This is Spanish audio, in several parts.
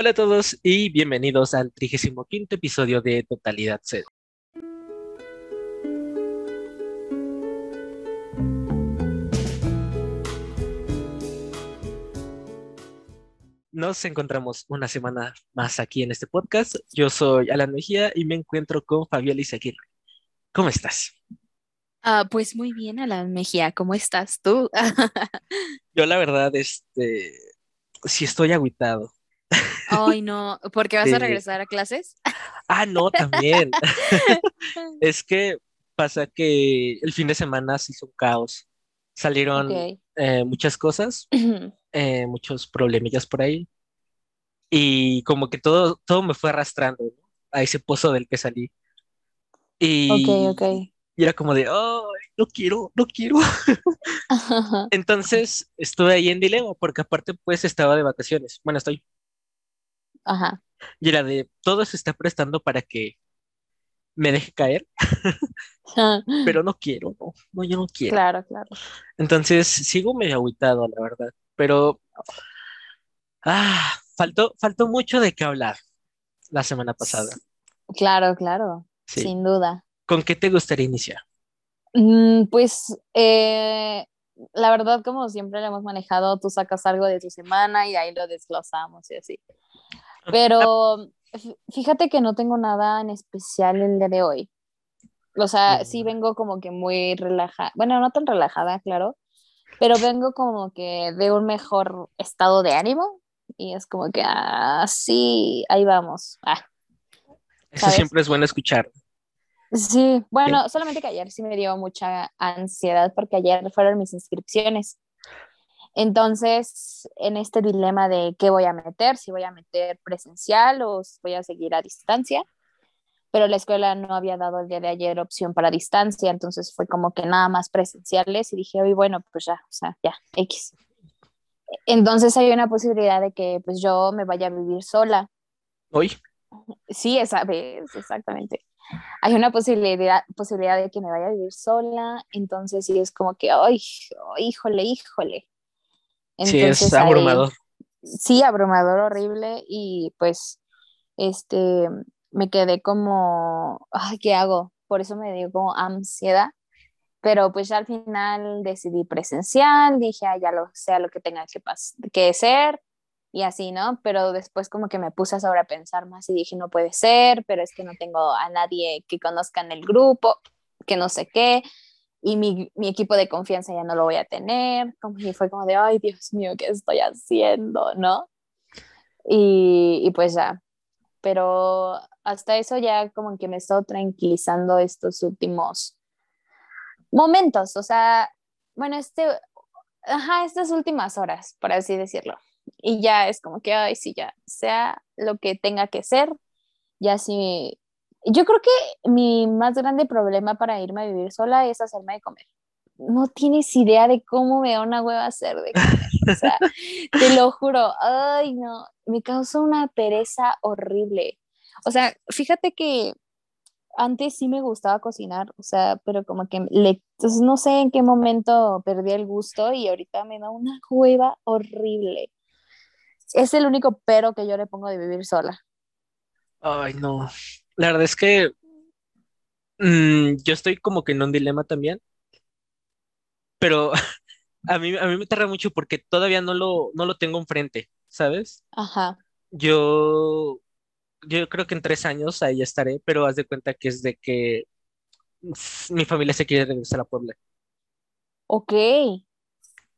Hola a todos y bienvenidos al 35 episodio de Totalidad Cero. Nos encontramos una semana más aquí en este podcast. Yo soy Alan Mejía y me encuentro con Fabiola Izaguirre. ¿Cómo estás? Ah, pues muy bien, Alan Mejía, ¿cómo estás tú? Yo la verdad, este, sí estoy agüitado. Ay, no, ¿por qué vas a regresar a clases? Ah, no, también. es que pasa que el fin de semana se hizo un caos. Salieron eh, muchas cosas, eh, muchos problemillas por ahí. Y como que todo, todo me fue arrastrando a ese pozo del que salí. Y, ok, ok. y era como de, oh, no quiero, no quiero. Entonces estuve ahí en dilema, porque aparte pues estaba de vacaciones. Bueno, estoy. Ajá. Y era de, todo se está prestando para que me deje caer, pero no quiero, no, no, yo no quiero. Claro, claro. Entonces sigo medio aguitado, la verdad, pero ah, faltó, faltó mucho de qué hablar la semana pasada. Claro, claro, sin duda. ¿Con qué te gustaría iniciar? Mm, pues eh, la verdad, como siempre lo hemos manejado, tú sacas algo de tu semana y ahí lo desglosamos y así. Pero fíjate que no tengo nada en especial el día de hoy. O sea, sí vengo como que muy relajada, bueno, no tan relajada, claro, pero vengo como que de un mejor estado de ánimo y es como que, ah, sí, ahí vamos. Ah, Eso siempre es bueno escuchar. Sí, bueno, solamente que ayer sí me dio mucha ansiedad porque ayer fueron mis inscripciones. Entonces, en este dilema de qué voy a meter, si voy a meter presencial o voy a seguir a distancia, pero la escuela no había dado el día de ayer opción para distancia, entonces fue como que nada más presenciales y dije, hoy bueno, pues ya, o sea, ya, X. Entonces hay una posibilidad de que pues yo me vaya a vivir sola. ¿Hoy? Sí, esa vez, exactamente. Hay una posibilidad, posibilidad de que me vaya a vivir sola, entonces sí es como que, ay, híjole, híjole sí, es abrumador. sí, abrumador, horrible. Y pues, este, me quedé como, ay, ¿qué hago? Por eso me dio como ansiedad. Pero pues ya al final decidí presencial, dije, ah, ya lo sea lo que tenga que, que ser y así, ¿no? Pero después como que me puse a sobrepensar más y dije, no puede ser, pero es que no tengo a nadie que conozca en el grupo, que no sé qué y mi, mi, equipo de confianza ya no lo voy a tener, como y fue como de, ay, Dios mío, ¿qué estoy haciendo? ¿No? Y, y, pues ya, pero hasta eso ya como que me he estado tranquilizando estos últimos momentos, o sea, bueno, este, ajá, estas últimas horas, por así decirlo. Y ya es como que, ay, sí, ya, sea lo que tenga que ser, ya sí yo creo que mi más grande problema para irme a vivir sola es hacerme de comer. No tienes idea de cómo me da una hueva hacer de comer. O sea, te lo juro. Ay, no. Me causa una pereza horrible. O sea, fíjate que antes sí me gustaba cocinar, o sea, pero como que le, entonces no sé en qué momento perdí el gusto y ahorita me da una hueva horrible. Es el único pero que yo le pongo de vivir sola. Ay, no. La verdad es que mm, yo estoy como que en un dilema también, pero a mí, a mí me tarda mucho porque todavía no lo, no lo tengo enfrente, ¿sabes? Ajá. Yo, yo creo que en tres años ahí estaré, pero haz de cuenta que es de que mi familia se quiere regresar a Puebla. Ok.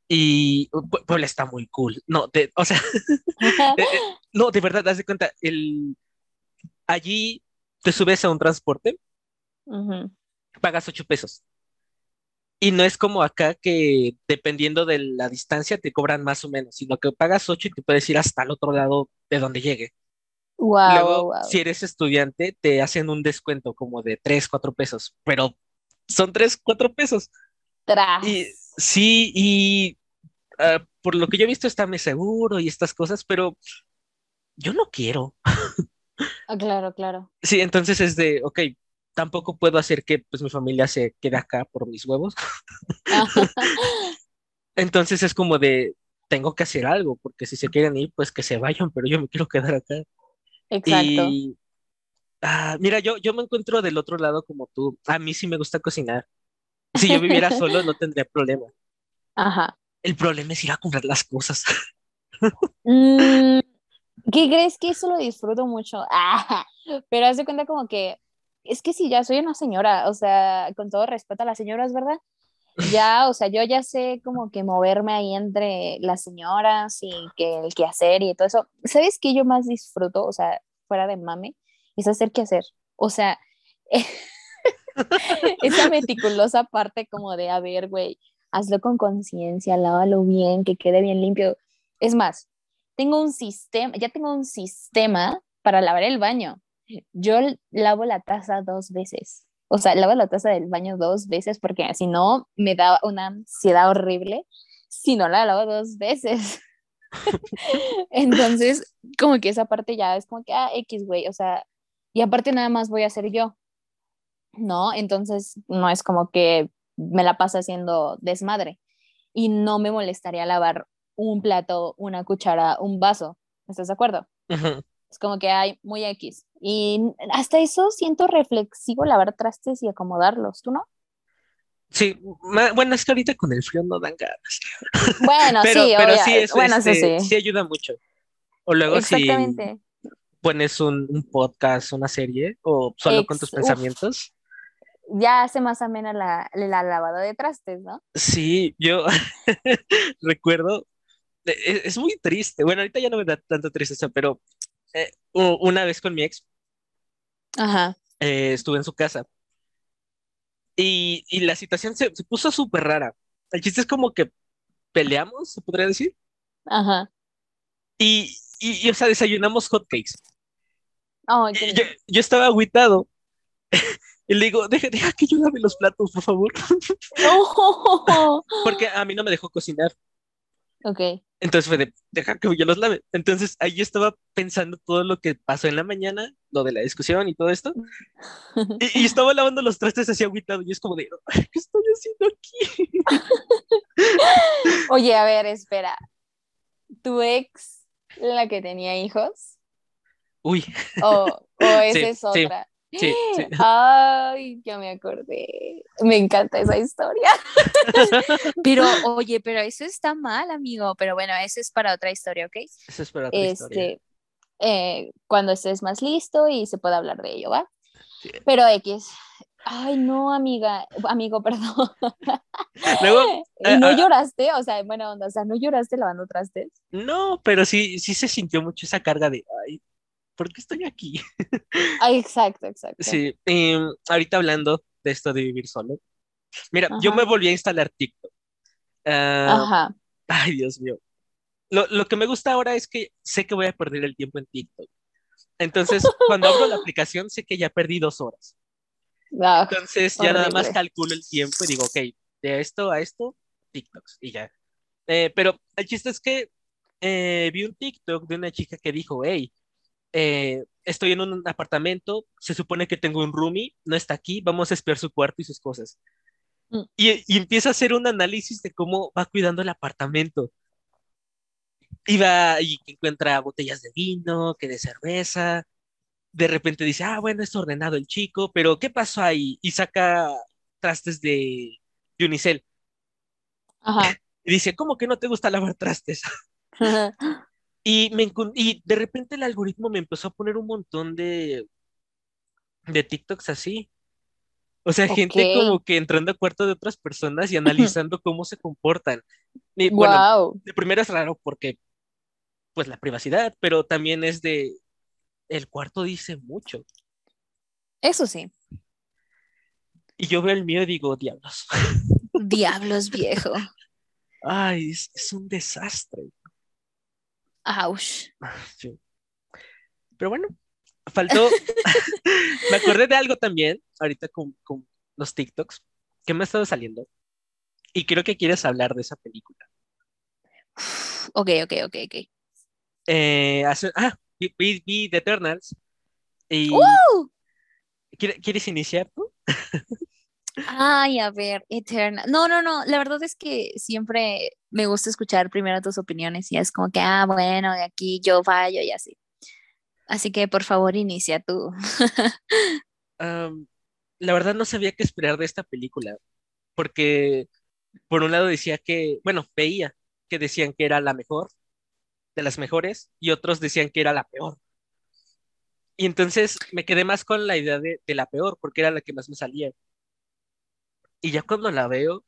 Y Puebla está muy cool. No, o sea, eh, eh, no, de verdad, haz de cuenta, el, allí te subes a un transporte, pagas ocho pesos. Y no es como acá que dependiendo de la distancia te cobran más o menos, sino que pagas ocho y te puedes ir hasta el otro lado de donde llegue. Wow, Luego, si eres estudiante, te hacen un descuento como de tres, cuatro pesos, pero son tres, cuatro pesos. Tras. Y, sí, y ah, por lo que yo he visto está muy seguro y estas cosas, pero yo no quiero. Ah, claro, claro. Sí, entonces es de, ok, tampoco puedo hacer que pues mi familia se quede acá por mis huevos. entonces es como de, tengo que hacer algo, porque si se quieren ir, pues que se vayan, pero yo me quiero quedar acá. Exacto. Y ah, mira, yo, yo me encuentro del otro lado como tú. A mí sí me gusta cocinar. Si yo viviera solo, no tendría problema. Ajá. El problema es ir a comprar las cosas. Mm, ¿Qué crees que eso lo disfruto mucho? Ah, pero haz de cuenta como que es que si ya soy una señora, o sea, con todo respeto a las señoras, ¿verdad? Ya, o sea, yo ya sé como que moverme ahí entre las señoras y que el quehacer y todo eso. ¿Sabes qué yo más disfruto? O sea, fuera de mame, es hacer qué hacer. O sea, esa meticulosa parte como de, a ver, güey, hazlo con conciencia, lávalo bien, que quede bien limpio. Es más, tengo un sistema, ya tengo un sistema para lavar el baño. Yo lavo la taza dos veces. O sea, lavo la taza del baño dos veces porque si no me da una ansiedad horrible si no la lavo dos veces. Entonces, como que esa parte ya es como que, ah, X, güey, o sea, y aparte nada más voy a hacer yo, ¿no? Entonces, no es como que me la paso haciendo desmadre y no me molestaría lavar un plato, una cuchara, un vaso. ¿Estás de acuerdo? Es como que hay muy X. Y hasta eso siento reflexivo lavar trastes y acomodarlos, ¿tú no? Sí, bueno, es que ahorita con el frío no dan ganas. Bueno, sí, pero sí, es, bueno, este, sí. sí ayuda mucho. O luego si pones un, un, podcast, una serie, o solo con tus pensamientos. Ya hace más amena la, la lavada de trastes, ¿no? Sí, yo recuerdo, e, es, muy triste. Bueno, ahorita ya no me da tanta tristeza, pero eh, una vez con mi ex, Ajá. Eh, estuve en su casa y, y la situación se, se puso súper rara. El chiste es como que peleamos, se podría decir. Ajá. Y, y, o sea, desayunamos hotcakes. Oh, yo, yo, estaba agüitado. y le digo, deja, deja que yo lave los platos, por favor. Oh. Porque a mí no me dejó cocinar. Ok. Entonces fue de, deja que yo los lave. Entonces ahí estaba pensando todo lo que pasó en la mañana, lo de la discusión y todo esto. Y, y estaba lavando los trastes así agüitado y es como de, ¿qué estoy haciendo aquí? Oye, a ver, espera. ¿Tu ex, la que tenía hijos? Uy. O, o esa sí, es otra. Sí, sí. Ay, ya me acordé. Me encanta esa historia. pero, oye, pero eso está mal, amigo. Pero bueno, eso es para otra historia, ¿ok? Eso es para otra este, historia. Eh, cuando estés más listo y se pueda hablar de ello, ¿va? Sí. Pero X. Ay, no, amiga, amigo, perdón. Luego, ¿Y no uh, lloraste? O sea, bueno, o sea, ¿no lloraste lavando trastes? No, pero sí, sí se sintió mucho esa carga de, ay, ¿por qué estoy aquí? Ay, exacto, exacto. Sí, eh, ahorita hablando de esto de vivir solo. Mira, Ajá. yo me volví a instalar TikTok. Uh, Ajá. Ay, Dios mío. Lo, lo, que me gusta ahora es que sé que voy a perder el tiempo en TikTok. Entonces, cuando abro la aplicación, sé que ya perdí dos horas. Ah, Entonces, ya horrible. nada más calculo el tiempo y digo, ok, de esto a esto, TikToks, y ya. Eh, pero el chiste es que eh, vi un TikTok de una chica que dijo, hey, eh, estoy en un apartamento, se supone que tengo un roomie, no está aquí, vamos a espiar su cuarto y sus cosas. Mm. Y, y, empieza a hacer un análisis de cómo va cuidando el apartamento. Y va y encuentra botellas de vino, que de cerveza. De repente dice, ah, bueno, está ordenado el chico, pero ¿qué pasó ahí? Y saca trastes de, de unicel. Ajá. Y dice, ¿cómo que no te gusta lavar trastes? Y, me, y de repente el algoritmo me empezó a poner un montón de, de TikToks así. O sea, okay. gente como que entrando a cuarto de otras personas y analizando cómo se comportan. Y, wow. Bueno, de primero es raro porque, pues, la privacidad, pero también es de, el cuarto dice mucho. Eso sí. Y yo veo el mío y digo, diablos. Diablos, viejo. Ay, es, es un desastre. Sí. Pero bueno, faltó. me acordé de algo también, ahorita con, con, los TikToks, que me ha estado saliendo. Y creo que quieres hablar de esa película. Ok, ok, ok, ok. Eh, hace, ah, vi, vi, vi, The Eternals. Y, ¡Uh! ¿Quieres iniciar tú? Ay, a ver, Eterna. No, no, no, la verdad es que siempre me gusta escuchar primero tus opiniones y es como que, ah, bueno, de aquí yo fallo y así. Así que por favor inicia tú. la verdad no sabía qué esperar de esta película, porque por un lado decía que, bueno, veía que decían que era la mejor, de las mejores, y otros decían que era la peor. Y entonces me quedé más con la idea de, la peor, porque era la que más me salía. Y ya cuando la veo,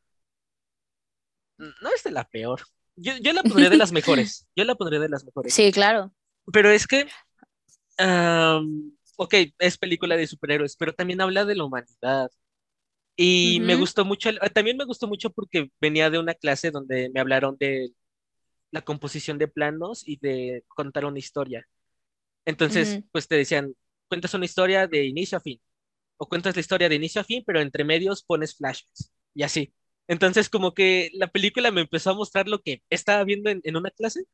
no es de la peor. Yo, la pondría de las mejores. Yo la pondría de las mejores. Sí, claro. Pero es que, ok, es película de superhéroes, pero también habla de la humanidad. Y me gustó mucho, también me gustó mucho porque venía de una clase donde me hablaron de la composición de planos y de contar una historia. Entonces, pues te decían, cuentas una historia de inicio a fin, o cuentas la historia de inicio a fin, pero entre medios pones flashbacks, y así. Entonces, como que la película me empezó a mostrar lo que estaba viendo en, una clase,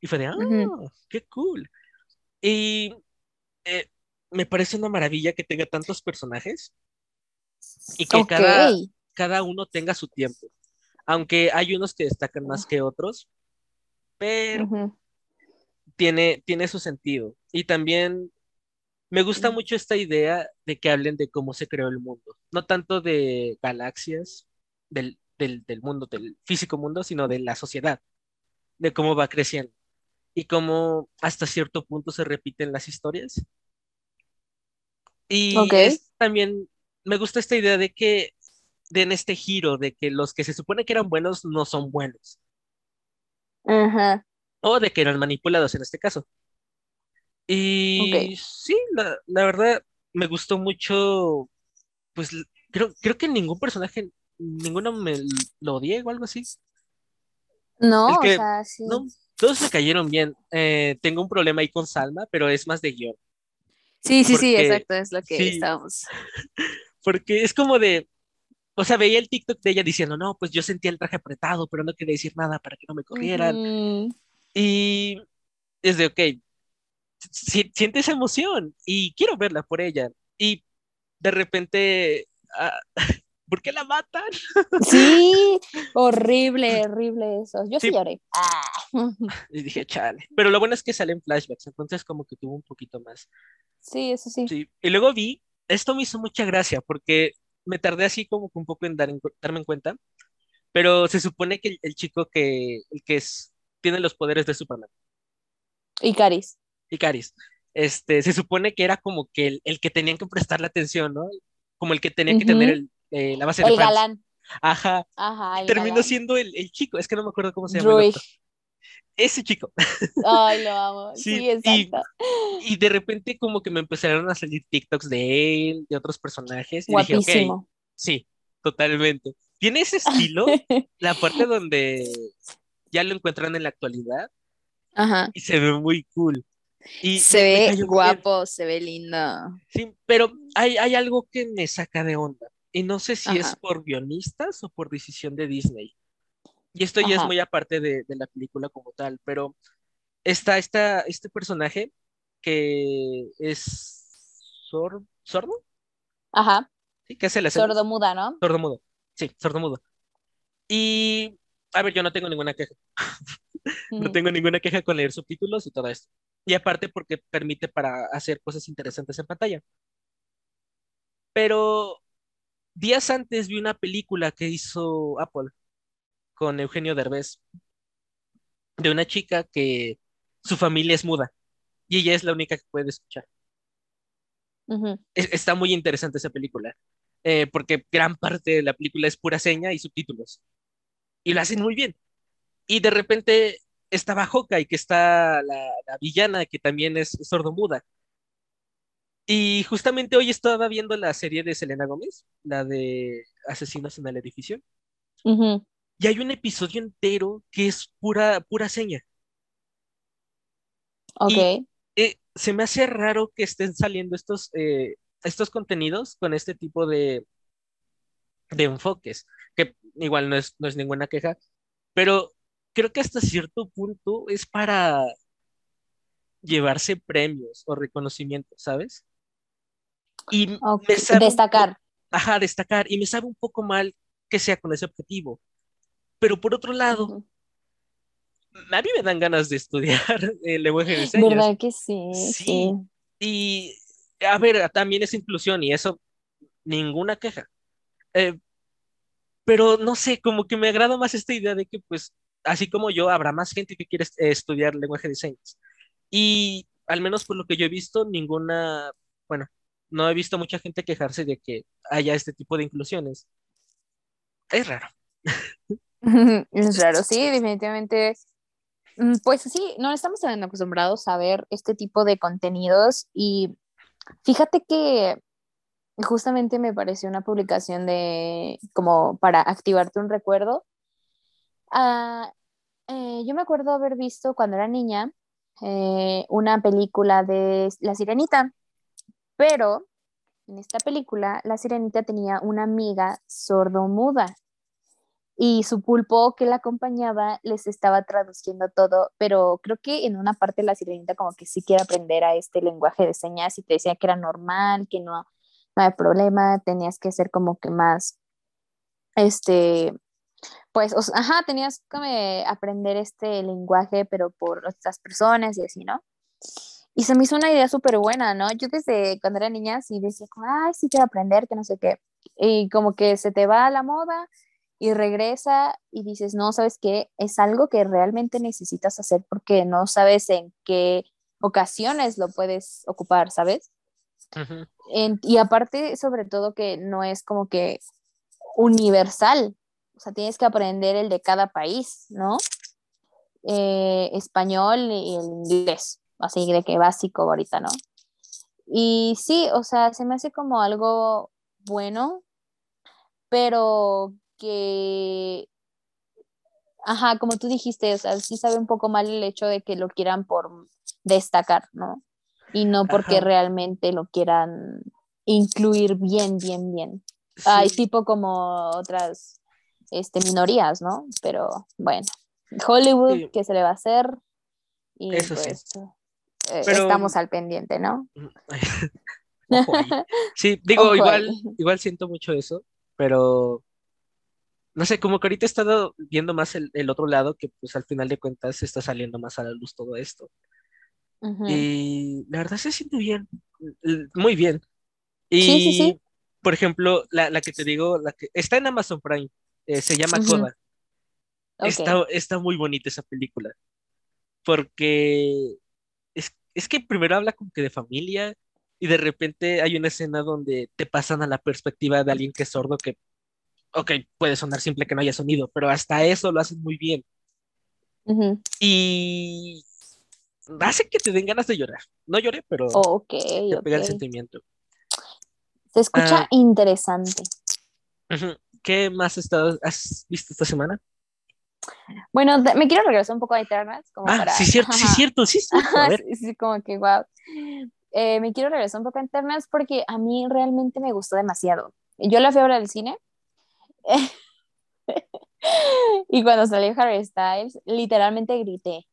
y fue de, ah, qué cool. Y eh, me parece una maravilla que tenga tantos personajes y que cada, cada uno tenga su tiempo. Aunque hay unos que destacan más que otros, pero tiene, tiene su sentido. Y también me gusta mucho esta idea de que hablen de cómo se creó el mundo. No tanto de galaxias, del, del, mundo, del físico mundo, sino de la sociedad, de cómo va creciendo y cómo hasta cierto punto se repiten las historias. Y también me gusta esta idea de que den este giro de que los que se supone que eran buenos no son buenos. Ajá. O de que eran manipulados en este caso. Y sí, la, verdad me gustó mucho, pues creo, creo que ningún personaje, ninguno me lo odié o algo así. No, o sea, sí. No, todos me cayeron bien. Eh, tengo un problema ahí con Salma, pero es más de guion. Sí, sí, sí, exacto, es lo que estábamos. Porque es como de, o sea, veía el TikTok de ella diciendo, no, pues yo sentía el traje apretado, pero no quería decir nada para que no me corrieran. Y es de, ok, siente esa emoción y quiero verla por ella. Y de repente, ah, ¿por qué la matan? Sí, horrible, horrible eso. Yo sí, lloré. Ah. Y dije, chale. Pero lo bueno es que salen flashbacks, entonces como que tuvo un poquito más. Sí, eso sí. sí. Y luego vi, esto me hizo mucha gracia porque me tardé así como un poco en, dar, darme en cuenta, pero se supone que el, chico que, el que es, tiene los poderes de Superman. Icaris. Icaris. Este, se supone que era como que el, que tenían que prestarle atención, ¿no? Como el que tenía que tener eh, la base de El galán. Ajá. Ajá. Terminó siendo el, chico, es que no me acuerdo cómo se llama. Ese chico. Ay, lo amo. Sí, exacto. Y, de repente como que me empezaron a salir TikToks de él, de otros personajes. Y Guapísimo. sí, totalmente. Tiene ese estilo, la parte donde ya lo encuentran en la actualidad. Ajá. Y se ve muy cool. Y se ve guapo, se ve lindo. Sí, pero hay, hay, algo que me saca de onda. Y no sé si es por guionistas o por decisión de Disney. Y esto ya es muy aparte de, la película como tal, pero está, está este personaje que es sordo. Ajá. ¿Sí? ¿Qué hace la Sordo muda, ¿no? Sordo mudo. Sí, sordo mudo. Y, a ver, yo no tengo ninguna queja. no tengo ninguna queja con leer subtítulos y todo esto. Y aparte porque permite para hacer cosas interesantes en pantalla. Pero días antes vi una película que hizo Apple con Eugenio Derbez, de una chica que su familia es muda y ella es la única que puede escuchar. está muy interesante esa película, eh, porque gran parte de la película es pura seña y subtítulos. Y lo hacen muy bien. Y de repente está y que está la, villana, que también es sordo-muda. Y justamente hoy estaba viendo la serie de Selena Gómez, la de Asesinos en el Edificio. Y hay un episodio entero que es pura, pura seña. Ok. Eh, se me hace raro que estén saliendo estos, eh, estos contenidos con este tipo de, de enfoques, que igual no es, no es ninguna queja, pero creo que hasta cierto punto es para llevarse premios o reconocimientos, ¿sabes? Y destacar. ajá, destacar y me sabe un poco mal que sea con ese objetivo. Pero por otro lado, a mí me dan ganas de estudiar el lenguaje de señas. ¿Verdad que sí? Sí. Y a ver, también es inclusión y eso, ninguna queja. Eh, pero no sé, como que me agrada más esta idea de que, pues, así como yo, habrá más gente que quiere estudiar lenguaje de señas. Y al menos por lo que yo he visto, ninguna, bueno, no he visto mucha gente quejarse de que haya este tipo de inclusiones. Es raro. es raro, sí, definitivamente. Mm, pues sí, no estamos tan acostumbrados a ver este tipo de contenidos y fíjate que justamente me pareció una publicación de como para activarte un recuerdo. Ah, eh, yo me acuerdo haber visto cuando era niña eh, una película de La Sirenita, pero en esta película La Sirenita tenía una amiga sordomuda y su pulpo que la acompañaba les estaba traduciendo todo, pero creo que en una parte la sirenita como que sí quiere aprender a este lenguaje de señas y te decía que era normal, que no, no hay problema, tenías que ser como que más, este, pues, ajá, tenías que aprender este lenguaje, pero por otras personas y así, ¿no? Y se me hizo una idea súper buena, ¿no? Yo desde cuando era niña sí decía como, ay, sí quiero aprender, que no sé qué. Y como que se te va a la moda y regresa y dices, no, ¿sabes qué? Es algo que realmente necesitas hacer porque no sabes en qué ocasiones lo puedes ocupar, ¿sabes? y aparte, sobre todo que no es como que universal, o sea, tienes que aprender el de cada país, ¿no? Eh, español y el inglés, así de que básico ahorita, ¿no? Y sí, o sea, se me hace como algo bueno, pero que, ajá, como tú dijiste, o sea, sí sabe un poco mal el hecho de que lo quieran por destacar, ¿no? Y no porque realmente lo quieran incluir bien, bien, bien. Hay tipo como otras este, minorías, ¿no? Pero bueno, Hollywood, ¿qué se le va a hacer? Y Eso pues, eh, estamos al pendiente, ¿no? sí, digo, igual, igual siento mucho eso, pero no sé, como que ahorita he estado viendo más el, otro lado, que pues al final de cuentas está saliendo más a la luz todo esto. Y la verdad se siente bien, muy bien. Y, sí, sí, sí. por ejemplo, la, que te digo, la que está en Amazon Prime, eh, se llama Coda. Está, está muy bonita esa película, porque es, es que primero habla como que de familia y de repente hay una escena donde te pasan a la perspectiva de alguien que es sordo que ok, puede sonar simple que no haya sonido, pero hasta eso lo hacen muy bien. Y hace que te den ganas de llorar. No lloré, pero okay, te pega el sentimiento. Se escucha ah. interesante. ¿Qué más has visto esta semana? Bueno, me quiero regresar un poco a Eternals. Como ah, sí, cierto, sí, cierto, sí, sí. sí, como que wow. Eh, me quiero regresar un poco a Eternals porque a mí realmente me gustó demasiado. Yo la fui a ver al cine y cuando salió Harry Styles, literalmente grité.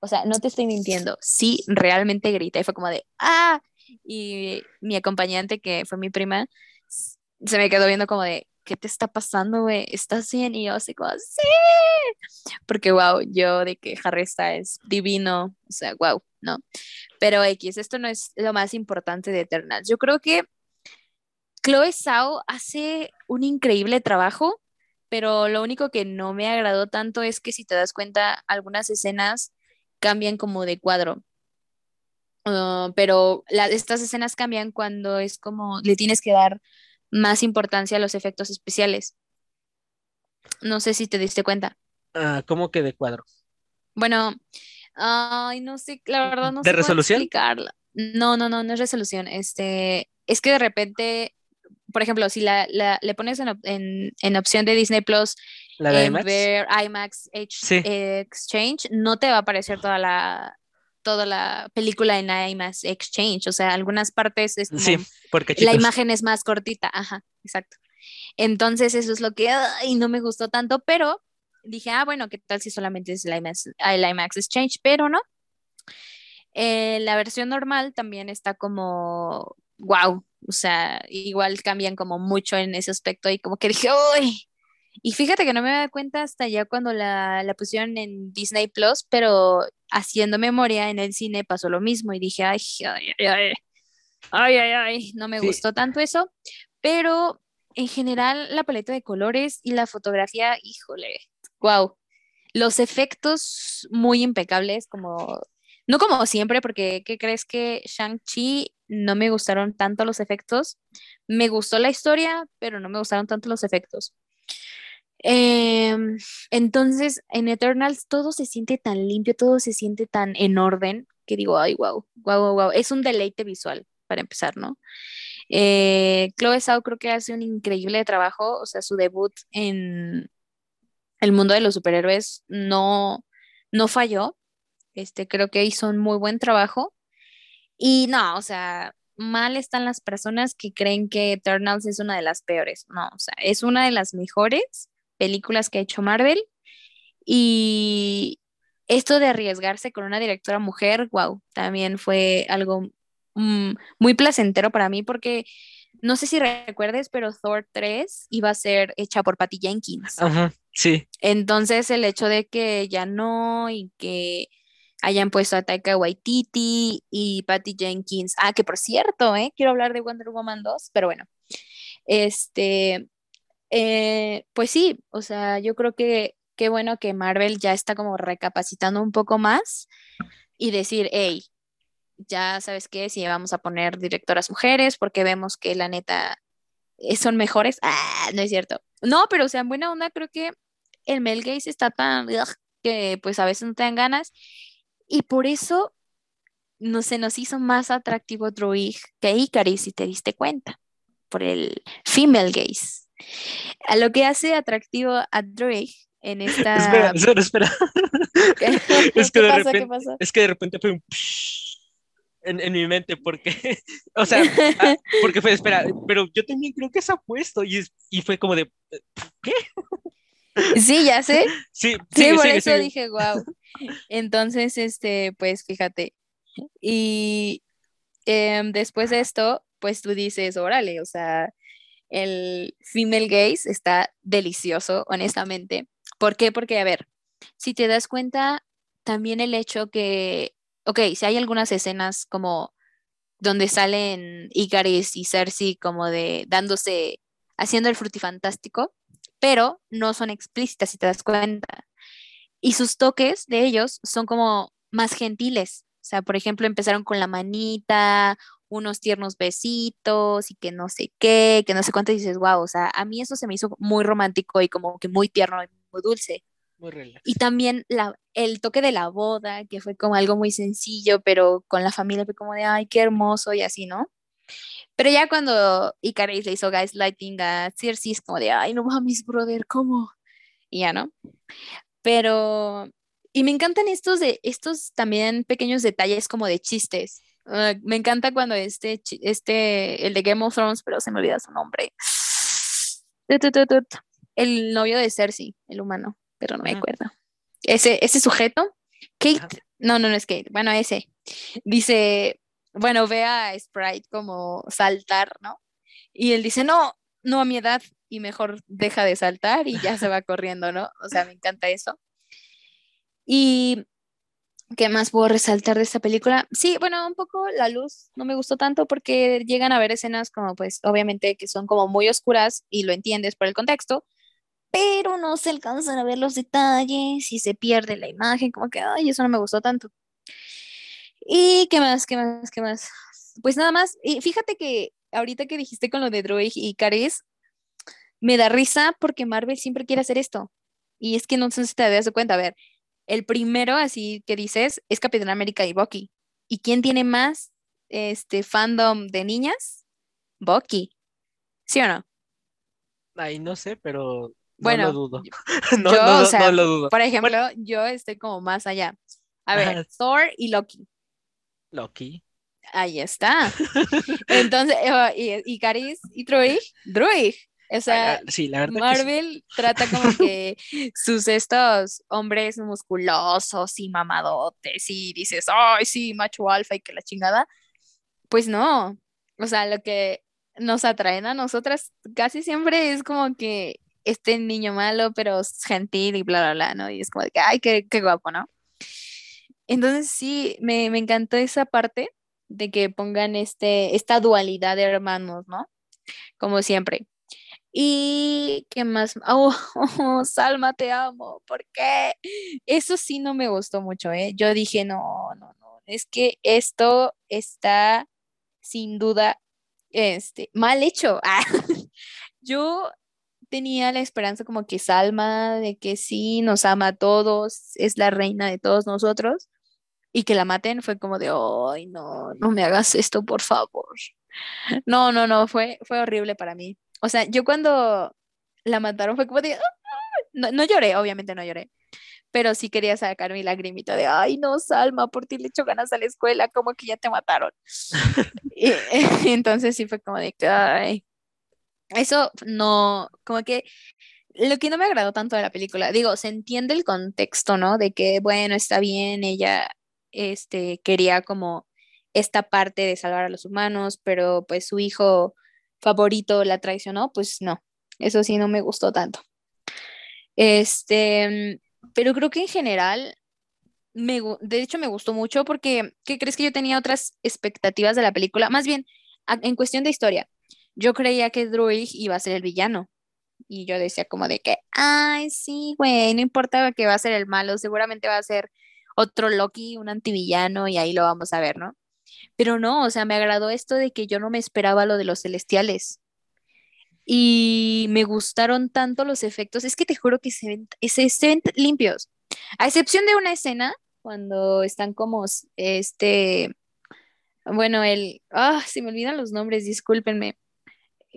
O sea, no te estoy mintiendo, sí, realmente grité. Fue como de, ¡ah! Y mi acompañante, que fue mi prima, se me quedó viendo como de, ¿qué te está pasando, güey? ¿Estás bien? Y yo así como, ¡sí! Porque, wow, yo de que Harry Styles, divino, o sea, wow, ¿no? Pero X, esto no es lo más importante de Eternals. Yo creo que Chloe Zhao hace un increíble trabajo, pero lo único que no me agradó tanto es que si te das cuenta, algunas escenas cambian como de cuadro. Ah, pero estas escenas cambian cuando es como le tienes que dar más importancia a los efectos especiales. No sé si te diste cuenta. Ah, ¿Cómo que de cuadro? Bueno, ay, no sé, la verdad no sé cómo resolución? explicarla. No, no, no, no es resolución. Este, es que de repente por ejemplo, si la, le pones en, opción de Disney Plus, ver IMAX Exchange, no te va a aparecer toda la toda la película en IMAX Exchange, o sea, algunas partes es sí, porque la imagen es más cortita, ajá, exacto. Entonces eso es lo que ay, no me gustó tanto, pero dije, ah, bueno, ¿qué tal si solamente es el IMAX, el IMAX Exchange? Pero no. Eh, la versión normal también está como, wow, O sea, igual cambian como mucho en ese aspecto y como que dije, ¡uy! Y fíjate que no me dado cuenta hasta ya cuando la, la pusieron en Disney Plus, pero haciendo memoria en el cine pasó lo mismo y dije, ay, ay, ay, ay, ay, ay, no me gustó tanto eso, pero en general la paleta de colores y la fotografía, híjole, wow, los efectos muy impecables, como, no como siempre, porque ¿qué crees que Shang-Chi no me gustaron tanto los efectos? Me gustó la historia, pero no me gustaron tanto los efectos. Em, entonces, en Eternals todo se siente tan limpio, todo se siente tan en orden, que digo, ay, wow, wow, wow, es un deleite visual, para empezar, ¿no? Eh, Chloe Zhao creo que hace un increíble trabajo, o sea, su debut en el mundo de los superhéroes no, no falló, este, creo que hizo un muy buen trabajo. Y no, o sea, mal están las personas que creen que Eternals es una de las peores. No, o sea, es una de las mejores películas que ha hecho Marvel. Y esto de arriesgarse con una directora mujer, wow, también fue algo mm, muy placentero para mí porque no sé si recuerdes, pero Thor 3 iba a ser hecha por Patty Jenkins. Ajá, sí. Entonces el hecho de que ya no y que hayan puesto a Taika Waititi y Patty Jenkins. Ah, que por cierto, ¿eh? quiero hablar de Wonder Woman 2, pero bueno. Este, eh, pues sí, o sea, yo creo que qué bueno que Marvel ya está como recapacitando un poco más y decir, hey, ya sabes qué, si vamos a poner directoras mujeres porque vemos que la neta eh, son mejores. Ah, no es cierto. No, pero o sea, en buena onda creo que el Mel Gaze está tan que pues a veces no te dan ganas y por eso no se nos hizo más atractivo Druid que Icaris, si te diste cuenta, por el female gaze. A lo que hace atractivo a Drake en esta. Espera, espera, espera. es, que de repente, es que de repente fue un. En, en, mi mente, porque, o sea, ah, porque fue, espera, pero yo también creo que se ha puesto y, y fue como de, ¿qué? Sí, ya sé. Sí, sí, por eso dije, wow. Entonces, este, pues fíjate. Y em, después de esto, pues tú dices, órale, o sea, el female gaze está delicioso, honestamente. ¿Por qué? Porque, a ver, si te das cuenta, también el hecho que, ok, si hay algunas escenas como donde salen Icaris y Cersei como de dándose, haciendo el frutifantástico, pero no son explícitas si te das cuenta. Y sus toques de ellos son como más gentiles. O sea, por ejemplo, empezaron con la manita unos tiernos besitos y que no sé qué, que no sé cuánto dices, wow, o sea, a mí eso se me hizo muy romántico y como que muy tierno y muy dulce. Muy y también la, el toque de la boda, que fue como algo muy sencillo, pero con la familia fue como de, ay, qué hermoso y así, ¿no? Pero ya cuando Icaris le hizo gaslighting a Circe, es como de, ay, no mames, brother, ¿cómo? Y ya, ¿no? Pero, y me encantan estos, de, estos también pequeños detalles como de chistes Ah, me encanta cuando este, este, el de Game of Thrones, pero se me olvida su nombre. El novio de Cersei, el humano, pero no me acuerdo. Ese, ese sujeto, Kate, no, no, no es Kate, bueno, ese, dice, bueno, ve a Sprite como saltar, ¿no? Y él dice, no, no a mi edad, y mejor deja de saltar y ya se va corriendo, ¿no? O sea, me encanta eso. Y ¿Qué más puedo resaltar de esta película? Sí, bueno, un poco la luz no me gustó tanto porque llegan a ver escenas como pues obviamente que son como muy oscuras y lo entiendes por el contexto, pero no se alcanzan a ver los detalles y se pierde la imagen, como que, ay, eso no me gustó tanto. ¿Y qué más, qué más, qué más? Pues nada más, y fíjate que ahorita que dijiste con lo de Droid y Caris, me da risa porque Marvel siempre quiere hacer esto. Y es que no sé si te das cuenta, a ver, el primero, así que dices, es Capitán América y Bucky. ¿Y quién tiene más este fandom de niñas? Bucky. ¿Sí o no? Ay, no sé, pero bueno, no lo dudo. no, yo, o sea, lo dudo. Por ejemplo, yo estoy como más allá. A ver, Thor y Loki. Loki. Ahí está. Entonces, y, y Caris y Druig, Druig. O sea, Marvel trata como que sus estos hombres musculosos y mamadotes y dices, ay, sí, macho alfa y que la chingada. Pues no. O sea, lo que nos atraen a nosotras. Casi siempre es como que este niño malo, pero gentil y bla, bla, bla, ¿no? Y es como de que, ay, qué, qué guapo, ¿no? Entonces sí, me, me encantó esa parte de que pongan este, esta dualidad de hermanos, ¿no? Como siempre. Y qué más, oh, Salma, te amo, ¿por qué? Eso sí no me gustó mucho, ¿eh? Yo dije, no, no, no, es que esto está sin duda este, mal hecho. Yo tenía la esperanza como que Salma, de que sí, nos ama a todos, es la reina de todos nosotros, y que la maten fue como de, ay, no, no me hagas esto, por favor. No, no, no, fue, fue horrible para mí. O sea, yo cuando la mataron fue como de, no, no lloré, obviamente no lloré, pero sí quería sacar mi lagrimita de, ay, no, Salma, por ti le echo ganas a la escuela, como que ya te mataron. y, entonces sí fue como de, ay, eso no, como que lo que no me agradó tanto de la película, digo, se entiende el contexto, ¿no? De que, bueno, está bien, ella, este, quería como esta parte de salvar a los humanos, pero pues su hijo favorito la traicionó, pues no, eso sí no me gustó tanto. Este, pero creo que en general, me, de hecho me gustó mucho porque, ¿qué crees que yo tenía otras expectativas de la película? Más bien, en cuestión de historia, yo creía que Druig iba a ser el villano. Y yo decía como de que, ay, sí, güey, no importa que va a ser el malo, seguramente va a ser otro Loki, un antivillano, y ahí lo vamos a ver, ¿no? Pero no, o sea, me agradó esto de que yo no me esperaba lo de los celestiales. Y me gustaron tanto los efectos, es que te juro que se ven, se, ven limpios. A excepción de una escena, cuando están como, este, bueno, el, ah, se me olvidan los nombres, discúlpenme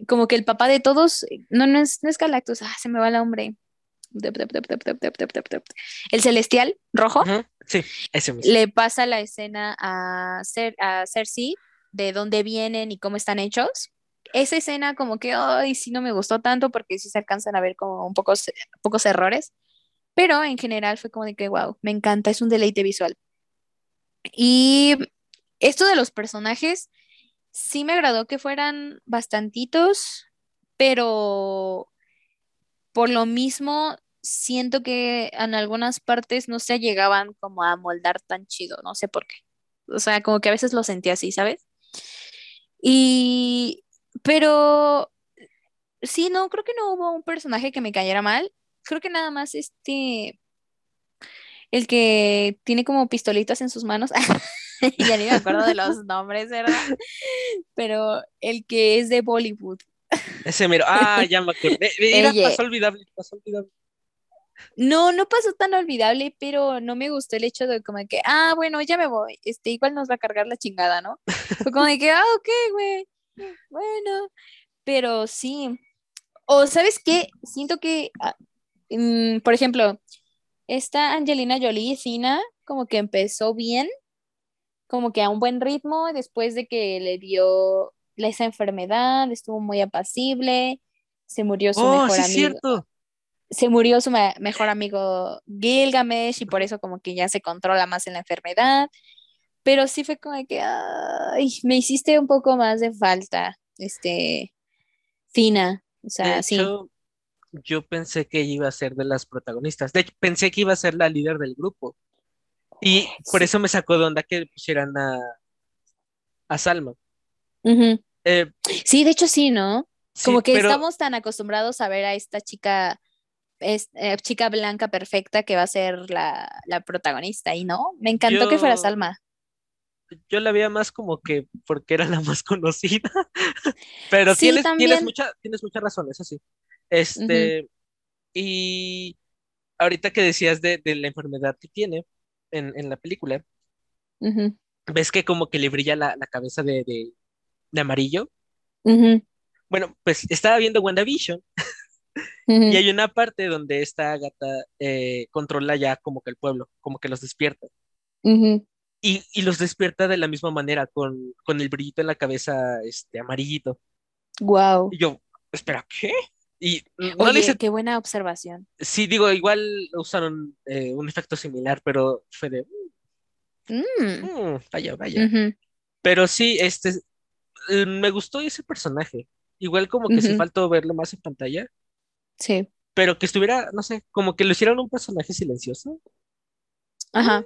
como que el papá de todos, no, no es, no es Galactus, ah, se me va el nombre. El celestial rojo. Sí, ese mismo. Le pasa la escena a, Cer a Cersei de dónde vienen y cómo están hechos. Esa escena como que, ay, sí no me gustó tanto porque sí se alcanzan a ver como un poco, pocos errores. Pero en general fue como de que, wow, me encanta, es un deleite visual. Y esto de los personajes, sí me agradó que fueran bastantitos, pero por lo mismo siento que en algunas partes no se llegaban como a moldar tan chido, no sé por qué. O sea, como que a veces lo sentí así, ¿sabes? Y, pero sí, no, creo que no hubo un personaje que me cayera mal. Creo que nada más este, el que tiene como pistolitas en sus manos. ya ni me acuerdo de los nombres, ¿verdad? Pero el que es de Bollywood. Ese mero, ah, ya me acordé. Mira, pasó olvidable, pasó olvidable. No, no pasó tan olvidable, pero no me gustó el hecho de como que, ah, bueno, ya me voy, este, igual nos va a cargar la chingada, ¿no? Fue como de que, ah, ok, güey, bueno, pero sí. O, ¿sabes qué? Siento que, ah, mm, por ejemplo, esta Angelina Jolie, Cina, como que empezó bien, como que a un buen ritmo después de que le dio esa enfermedad, estuvo muy apacible, se murió su oh, mejor amigo. Cierto. Se murió su mejor amigo Gilgamesh y por eso como que ya se controla más en la enfermedad. Pero sí fue como que ay, me hiciste un poco más de falta, este, Fina. O sea, sí. Yo pensé que iba a ser de las protagonistas. De hecho, pensé que iba a ser la líder del grupo. Y por eso me sacó de onda que pusieran a, a Salma. Eh, sí, de hecho sí, ¿no? Como que estamos tan acostumbrados a ver a esta chica, es, eh, chica blanca perfecta que va a ser la, protagonista, y no, me encantó que fuera Salma. Yo la veía más como que porque era la más conocida, pero tienes, tienes, mucha, tienes mucha razón, eso sí. Este, y ahorita que decías de, de la enfermedad que tiene, en, la película, ves que como que le brilla la, cabeza de, de, amarillo. Bueno, pues estaba viendo WandaVision y hay una parte donde esta gata eh, controla ya como que el pueblo, como que los despierta. y, y, los despierta de la misma manera, con, con el brillito en la cabeza este, amarillito. Wow. Y yo, espera, ¿qué? Y no qué buena observación. Sí, digo, igual usaron eh, un efecto similar, pero fue de... Mm, mm vaya, vaya. Pero sí, este, eh, me gustó ese personaje. Igual como que se faltó verlo más en pantalla. Sí. Pero que estuviera, no sé, como que lo hicieron un personaje silencioso. Ajá.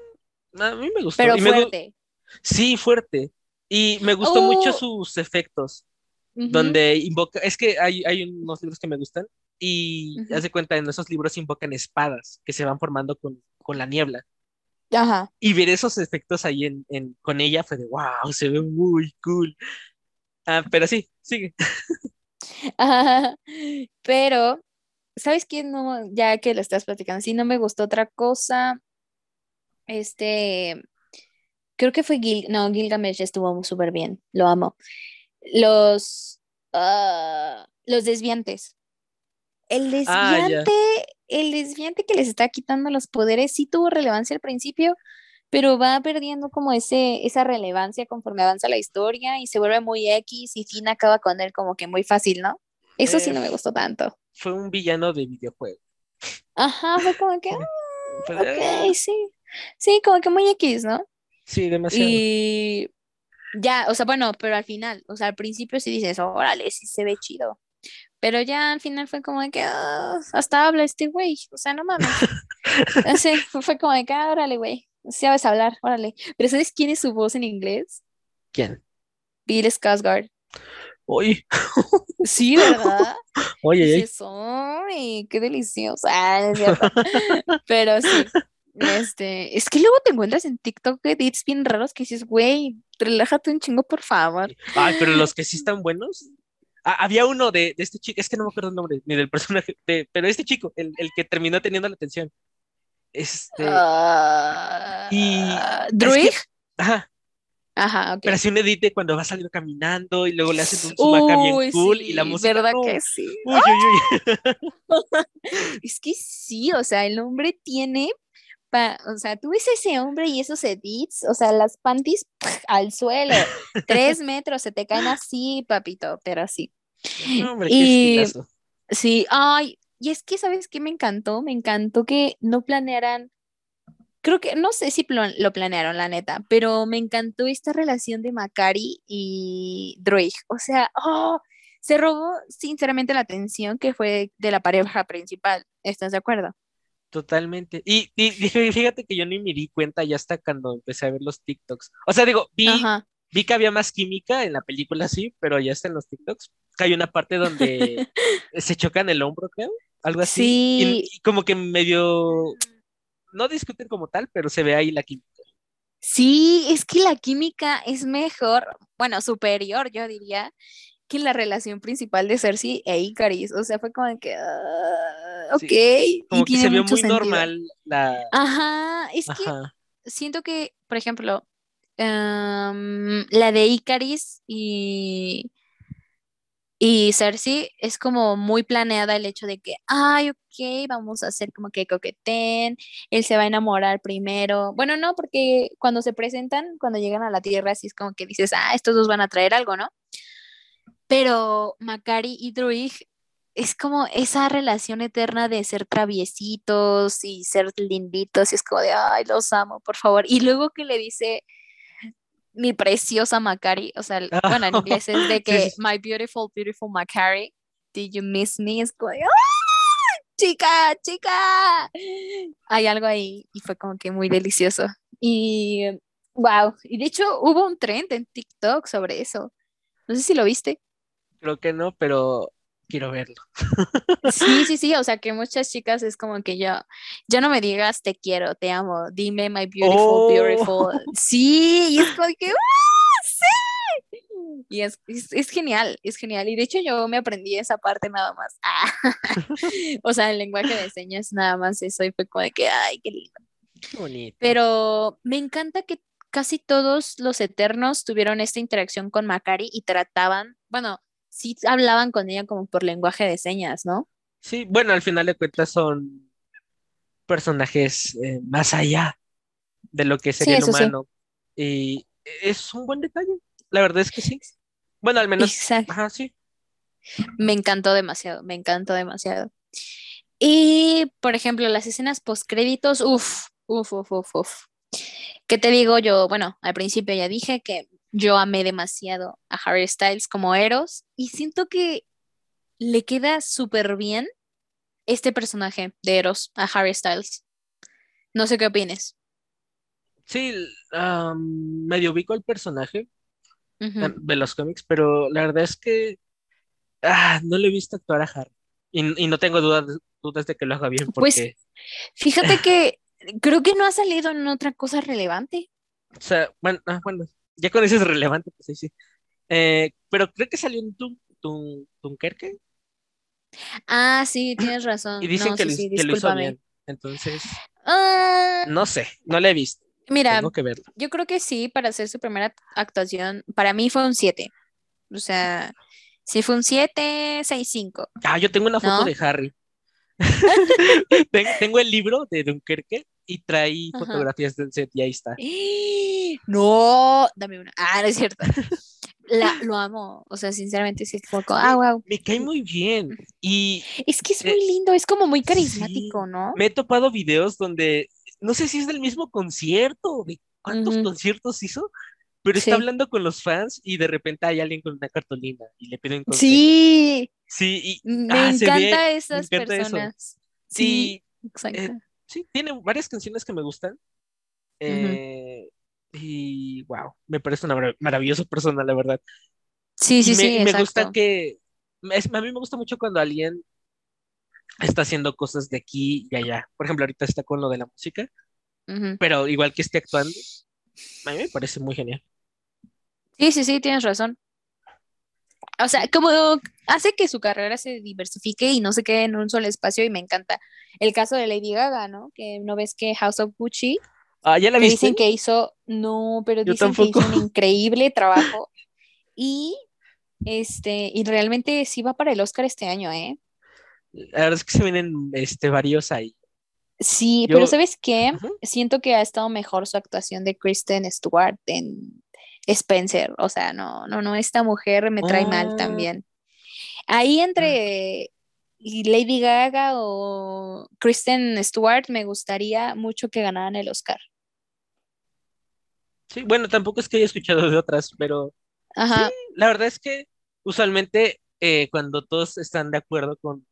Mm, a mí me gustó. Pero fuerte. Sí, fuerte. Y me gustó mucho oh. sus efectos. Donde invoca, es que hay, hay unos libros que me gustan y uh haz de cuenta, en esos libros invocan espadas que se van formando con, con la niebla. Ajá. Y ver esos efectos ahí en, en, con ella fue de wow, se ve muy cool. Ah, pero sí, sigue. pero, ¿sabes qué? No, ya que lo estás platicando, sí, no me gustó otra cosa. Este, creo que fue Gil, no, Gilgamesh estuvo súper bien, lo amo. Los, uh, los desviantes. El ah, desviante, el desviante que les está quitando los poderes sí tuvo relevancia al principio, pero va perdiendo como ese, esa relevancia conforme avanza la historia y se vuelve muy X y Finn acaba con él como que muy fácil, ¿no? Eso sí no me gustó tanto. Fue un villano de videojuego. Ajá, fue como que, ah, ok, sí. Sí, como que muy X, ¿no? Sí, demasiado. Y ya, o sea, bueno, pero al final, o sea, al principio sí dices, órale, sí se ve chido. Pero ya al final fue como de que ah, hasta habla este güey, o sea, no mames. sí, fue como de que, ah, órale, güey, sabes hablar, órale. Pero ¿sabes quién es su voz en inglés? ¿Quién? Bill Skarsgård. Oye. Sí, ¿verdad? Oye, oye. qué delicioso. Ah, es cierto. Pero sí. Este, es que luego te encuentras en TikTok edits bien raros que dices, güey, relájate un chingo, por favor. Ay, pero los que sí están buenos, Ah, había uno de, este chico, es que no me acuerdo el nombre ni del personaje, pero este chico, el, que terminó teniendo la atención. Este. y. ¿Druid? ajá. Ajá, ok. Pero así un edite cuando va saliendo caminando y luego le hacen un sumaca bien cool y la música. ¿Verdad que sí? Uy, uy, uy. es que sí, o sea, el hombre tiene o sea, tú ves ese hombre y esos edits, o sea, las panties al suelo, tres metros, se te caen así, papito, pero así. hombre, y, sí, ay, y es que, ¿sabes qué me encantó? Me encantó que no planearan, creo que, no sé si lo planearon, la neta, pero me encantó esta relación de Macari y Druig, o sea, oh, se robó sinceramente la atención que fue de la pareja principal, ¿estás de acuerdo? Totalmente. Y, y, fíjate que yo ni me di cuenta ya hasta cuando empecé a ver los TikToks. O sea, digo, vi, vi que había más química en la película, sí, pero ya está en los TikToks. Que hay una parte donde se chocan el hombro, creo, algo así. Sí. Y, como que medio, no discuten como tal, pero se ve ahí la química. Sí, es que la química es mejor, bueno, superior, yo diría, que la relación principal de Cersei e Icaris. O sea, fue como que, uh, ok. como que se vio muy normal la... Ajá, es que siento que, por ejemplo, em, la de Icaris y, y Cersei es como muy planeada el hecho de que, ay, ok, vamos a hacer como que coqueten, él se va a enamorar primero. Bueno, no, porque cuando se presentan, cuando llegan a la Tierra, así es como que dices, ah, estos dos van a traer algo, ¿no? Pero Macari y Druig es como esa relación eterna de ser traviesitos y ser linditos y es como de, ay, los amo, por favor. Y luego que le dice mi preciosa Macari, o sea, bueno, en inglés es de que, my beautiful, beautiful Macari, did you miss me? Es como ¡ay! Chica, chica. Hay algo ahí y fue como que muy delicioso. Y, wow, y de hecho hubo un trend en TikTok sobre eso. No sé si lo viste. Creo que no, pero quiero verlo. Sí, sí, sí, o sea que muchas chicas es como que yo, ya no me digas te quiero, te amo, dime my beautiful, oh. beautiful. Sí, y es como que, ¡ah, sí! Y es, es, genial, es genial. Y de hecho yo me aprendí esa parte nada más. Ah. O sea, el lenguaje de señas nada más eso y fue como de que, ay, qué lindo. Qué bonito. Pero me encanta que casi todos los eternos tuvieron esta interacción con Macari y trataban, bueno, sí hablaban con ella como por lenguaje de señas, ¿no? Sí, bueno, al final de cuentas son personajes eh, más allá de lo que sería el humano. Y es un buen detalle. La verdad es que sí. Bueno, al menos. Ajá, sí. Me encantó demasiado, me encantó demasiado. Y, por ejemplo, las escenas postcréditos, uff, uff, uff, uff, uff. ¿Qué te digo yo? Bueno, al principio ya dije que yo amé demasiado a Harry Styles como Eros y siento que le queda súper bien este personaje de Eros a Harry Styles. No sé qué opines. Sí, medio ubico el personaje de los cómics, pero la verdad es que ah, no le he visto actuar a Harry. Y, no tengo dudas, dudas de que lo haga bien pues, porque... Pues fíjate que creo que no ha salido en otra cosa relevante. O sea, bueno, ah, bueno ya con eso es relevante, pues sí, sí. Eh, pero creo que salió en Dunkerque. Ah, sí, tienes razón. Y dicen que, lo, hizo bien. Entonces, ah. no sé, no le he visto. Mira, yo creo que sí, para hacer su primera actuación, para mí fue un 7. O sea, sí fue un 7, 6, 5. Ah, yo tengo una foto de Harry. tengo el libro de Dunkerque y trae fotografías del set y ahí está. No, dame una. Ah, no es cierto. lo amo, o sea, sinceramente sí, como, ah, wow. Me cae muy bien y... Es que es muy lindo, es como muy carismático, ¿no? Me he topado videos donde, no sé si es del mismo concierto, de cuántos conciertos hizo, pero está hablando con los fans y de repente hay alguien con una cartulina y le piden consejo. Sí. Sí, y, me, ah, encanta esas personas. Sí, exacto. Eh, sí, tiene varias canciones que me gustan. Eh, y wow, me parece una maravillosa persona, la verdad. Sí, sí, sí. Me gusta que. a mí me gusta mucho cuando alguien está haciendo cosas de aquí y allá. Por ejemplo, ahorita está con lo de la música, pero igual que esté actuando, a mí me parece muy genial. Sí, sí, sí, tienes razón. O sea, como hace que su carrera se diversifique y no se quede en un solo espacio y me encanta. El caso de Lady Gaga, ¿no? Que no ves que House of Gucci Ah, ¿ya la viste? Dicen que hizo, no, pero dicen que hizo un increíble trabajo. Y este, y realmente sí va para el Oscar este año, ¿eh? La verdad es que se vienen este, varios ahí. Sí, pero ¿sabes qué? Siento que ha estado mejor su actuación de Kristen Stewart en Spencer. O sea, no, no, no, esta mujer me trae mal ah. también. Ahí entre y Lady Gaga o Kristen Stewart me gustaría mucho que ganaran el Oscar. Sí, bueno, tampoco es que haya escuchado de otras, pero Ajá. la verdad es que usualmente eh, cuando todos están de acuerdo con,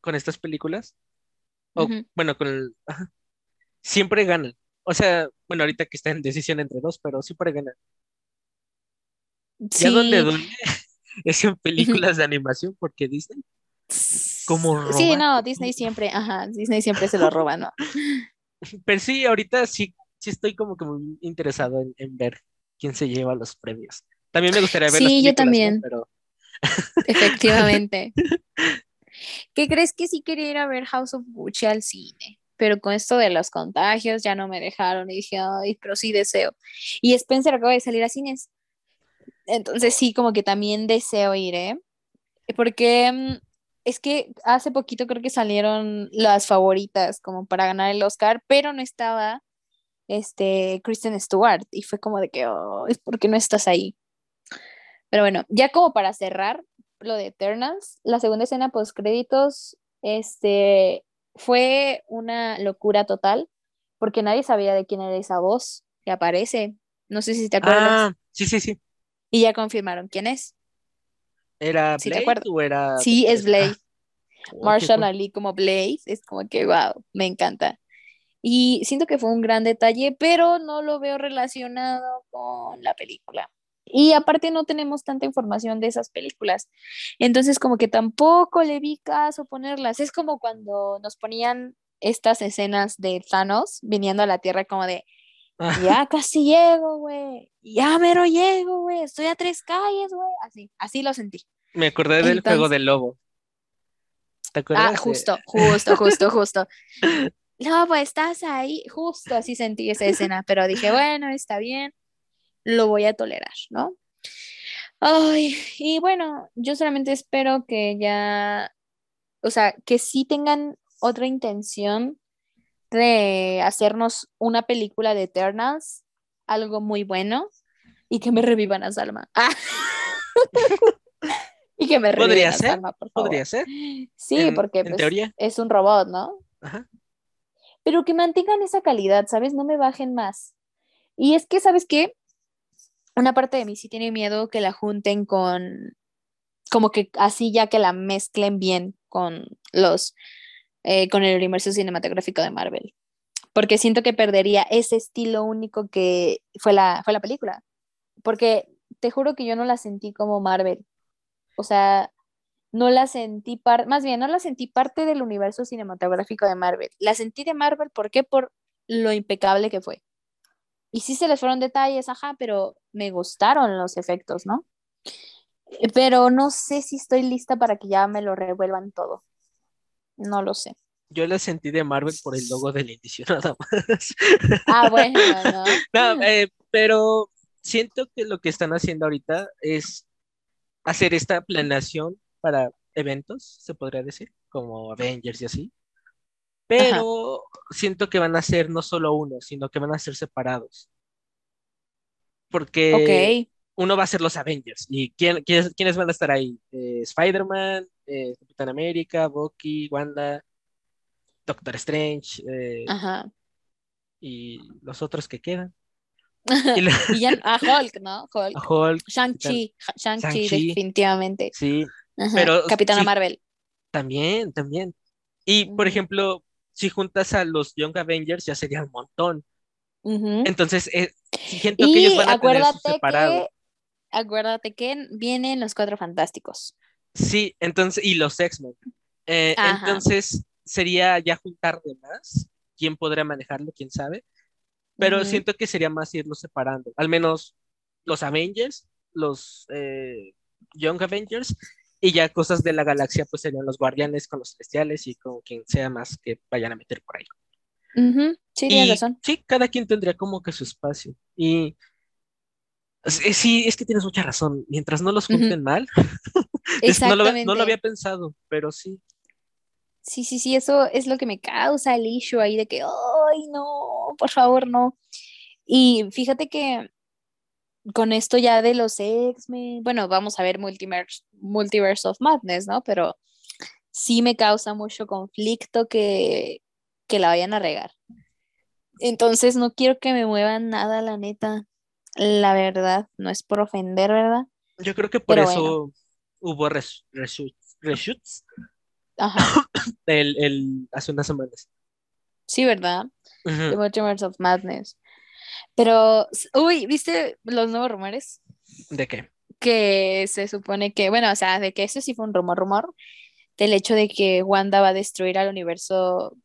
con estas películas, o bueno, con el, siempre ganan. O sea, bueno, ahorita que está en decisión entre dos, pero siempre ganan. Sí. Ya donde duele es en películas de animación, porque Disney como Sí, no, Disney siempre, ajá, Disney siempre se lo roba, ¿no? Pero sí, ahorita sí sí estoy como que muy interesado en, ver quién se lleva los premios. También me gustaría ver Sí, yo también. Pero... Efectivamente. ¿Qué crees que sí quería ir a ver House of Gucci al cine? Pero con esto de los contagios ya no me dejaron y dije, ay, pero sí deseo. Y Spencer acaba de salir a cines. Entonces sí, como que también deseo ir, ¿eh? Porque mm, es que hace poquito creo que salieron las favoritas como para ganar el Oscar, pero no estaba este, Kristen Stewart. Y fue como de que, oh, ¿por qué no estás ahí? Pero bueno, ya como para cerrar lo de Eternals, la segunda escena post créditos, este, fue una locura total, porque nadie sabía de quién era esa voz que aparece. No sé si te acuerdas. Ah, sí, sí, sí. Y ya confirmaron quién es. ¿Era Blade o era...? Sí, es Blade. Marshall Ali como Blade, es como que, wow, me encanta. Y siento que fue un gran detalle, pero no lo veo relacionado con la película. Y aparte no tenemos tanta información de esas películas. Entonces como que tampoco le vi caso ponerlas. Es como cuando nos ponían estas escenas de Thanos viniendo a la Tierra como de, ah. ya casi llego, güey. Ya mero llego, güey. Estoy a tres calles, güey. Así, así lo sentí. Me acordé del juego del lobo. ¿Te acuerdas? Ah, justo, justo, justo, justo. no, pues estás ahí, justo así sentí esa escena, pero dije, bueno, está bien, lo voy a tolerar, ¿no? Ay, y bueno, yo solamente espero que ya, o sea, que sí tengan otra intención de hacernos una película de Eternals, algo muy bueno, y que me revivan a Salma. y que me revivan a Salma, por favor. Podría ser. Sí, porque pues, es un robot, ¿no? Ajá pero que mantengan esa calidad, ¿sabes? No me bajen más. Y es que, ¿sabes qué? Una parte de mí sí tiene miedo que la junten con, como que así ya que la mezclen bien con los, eh, con el universo cinematográfico de Marvel. Porque siento que perdería ese estilo único que fue la, fue la película. Porque te juro que yo no la sentí como Marvel. O sea, no la sentí parte, más bien, no la sentí parte del universo cinematográfico de Marvel. La sentí de Marvel, ¿por qué? Por lo impecable que fue. Y sí se les fueron detalles, ajá, pero me gustaron los efectos, ¿no? Pero no sé si estoy lista para que ya me lo revuelvan todo. No lo sé. Yo la sentí de Marvel por el logo del inicio, nada más. Ah, bueno, ¿no? no eh, pero siento que lo que están haciendo ahorita es hacer esta planeación para eventos, se podría decir, como Avengers y así. Pero siento que van a ser no solo uno, sino que van a ser separados. Porque uno va a ser los Avengers. ¿Y quién, quiénes, van a estar ahí? Eh, Spider-Man, eh, Capitán América, Bucky, Wanda, Doctor Strange. Eh, y los otros que quedan. y, a Hulk, ¿no? Hulk. Shang-Chi, Shang-Chi, definitivamente. Sí, pero. Capitana Marvel. También, también. Y, por ejemplo, si juntas a los Young Avengers, ya sería un montón. Entonces, eh, siento que ellos van a tener separado. Que, acuérdate que vienen los Cuatro Fantásticos. Sí, entonces, y los X-Men. Eh, entonces, sería ya juntar de más. ¿Quién podría manejarlo? ¿Quién sabe? Pero siento que sería más irlos separando. Al menos los Avengers, los eh, Young Avengers, y ya cosas de la galaxia, pues serían los guardianes con los celestiales y con quien sea más que vayan a meter por ahí. Sí, tienes razón. Sí, cada quien tendría como que su espacio. Y sí, es que tienes mucha razón. Mientras no los junten mal, no, lo, no lo había pensado, pero sí. Sí, sí, sí, eso es lo que me causa el issue ahí de que, ay, no, por favor, no. Y fíjate que con esto ya de los X-Men, bueno, vamos a ver Multiverse, Multiverse of Madness, ¿no? Pero sí me causa mucho conflicto que, que la vayan a regar. Entonces no quiero que me muevan nada, la neta. La verdad, no es por ofender, ¿verdad? Yo creo que por eso hubo reshoots, el, hace unas semanas. Sí, ¿verdad? The Multiverse of Madness. Pero, uy, ¿viste los nuevos rumores? ¿De qué? Que se supone que, bueno, o sea, de que eso sí fue un rumor, rumor, del hecho de que Wanda va a destruir al universo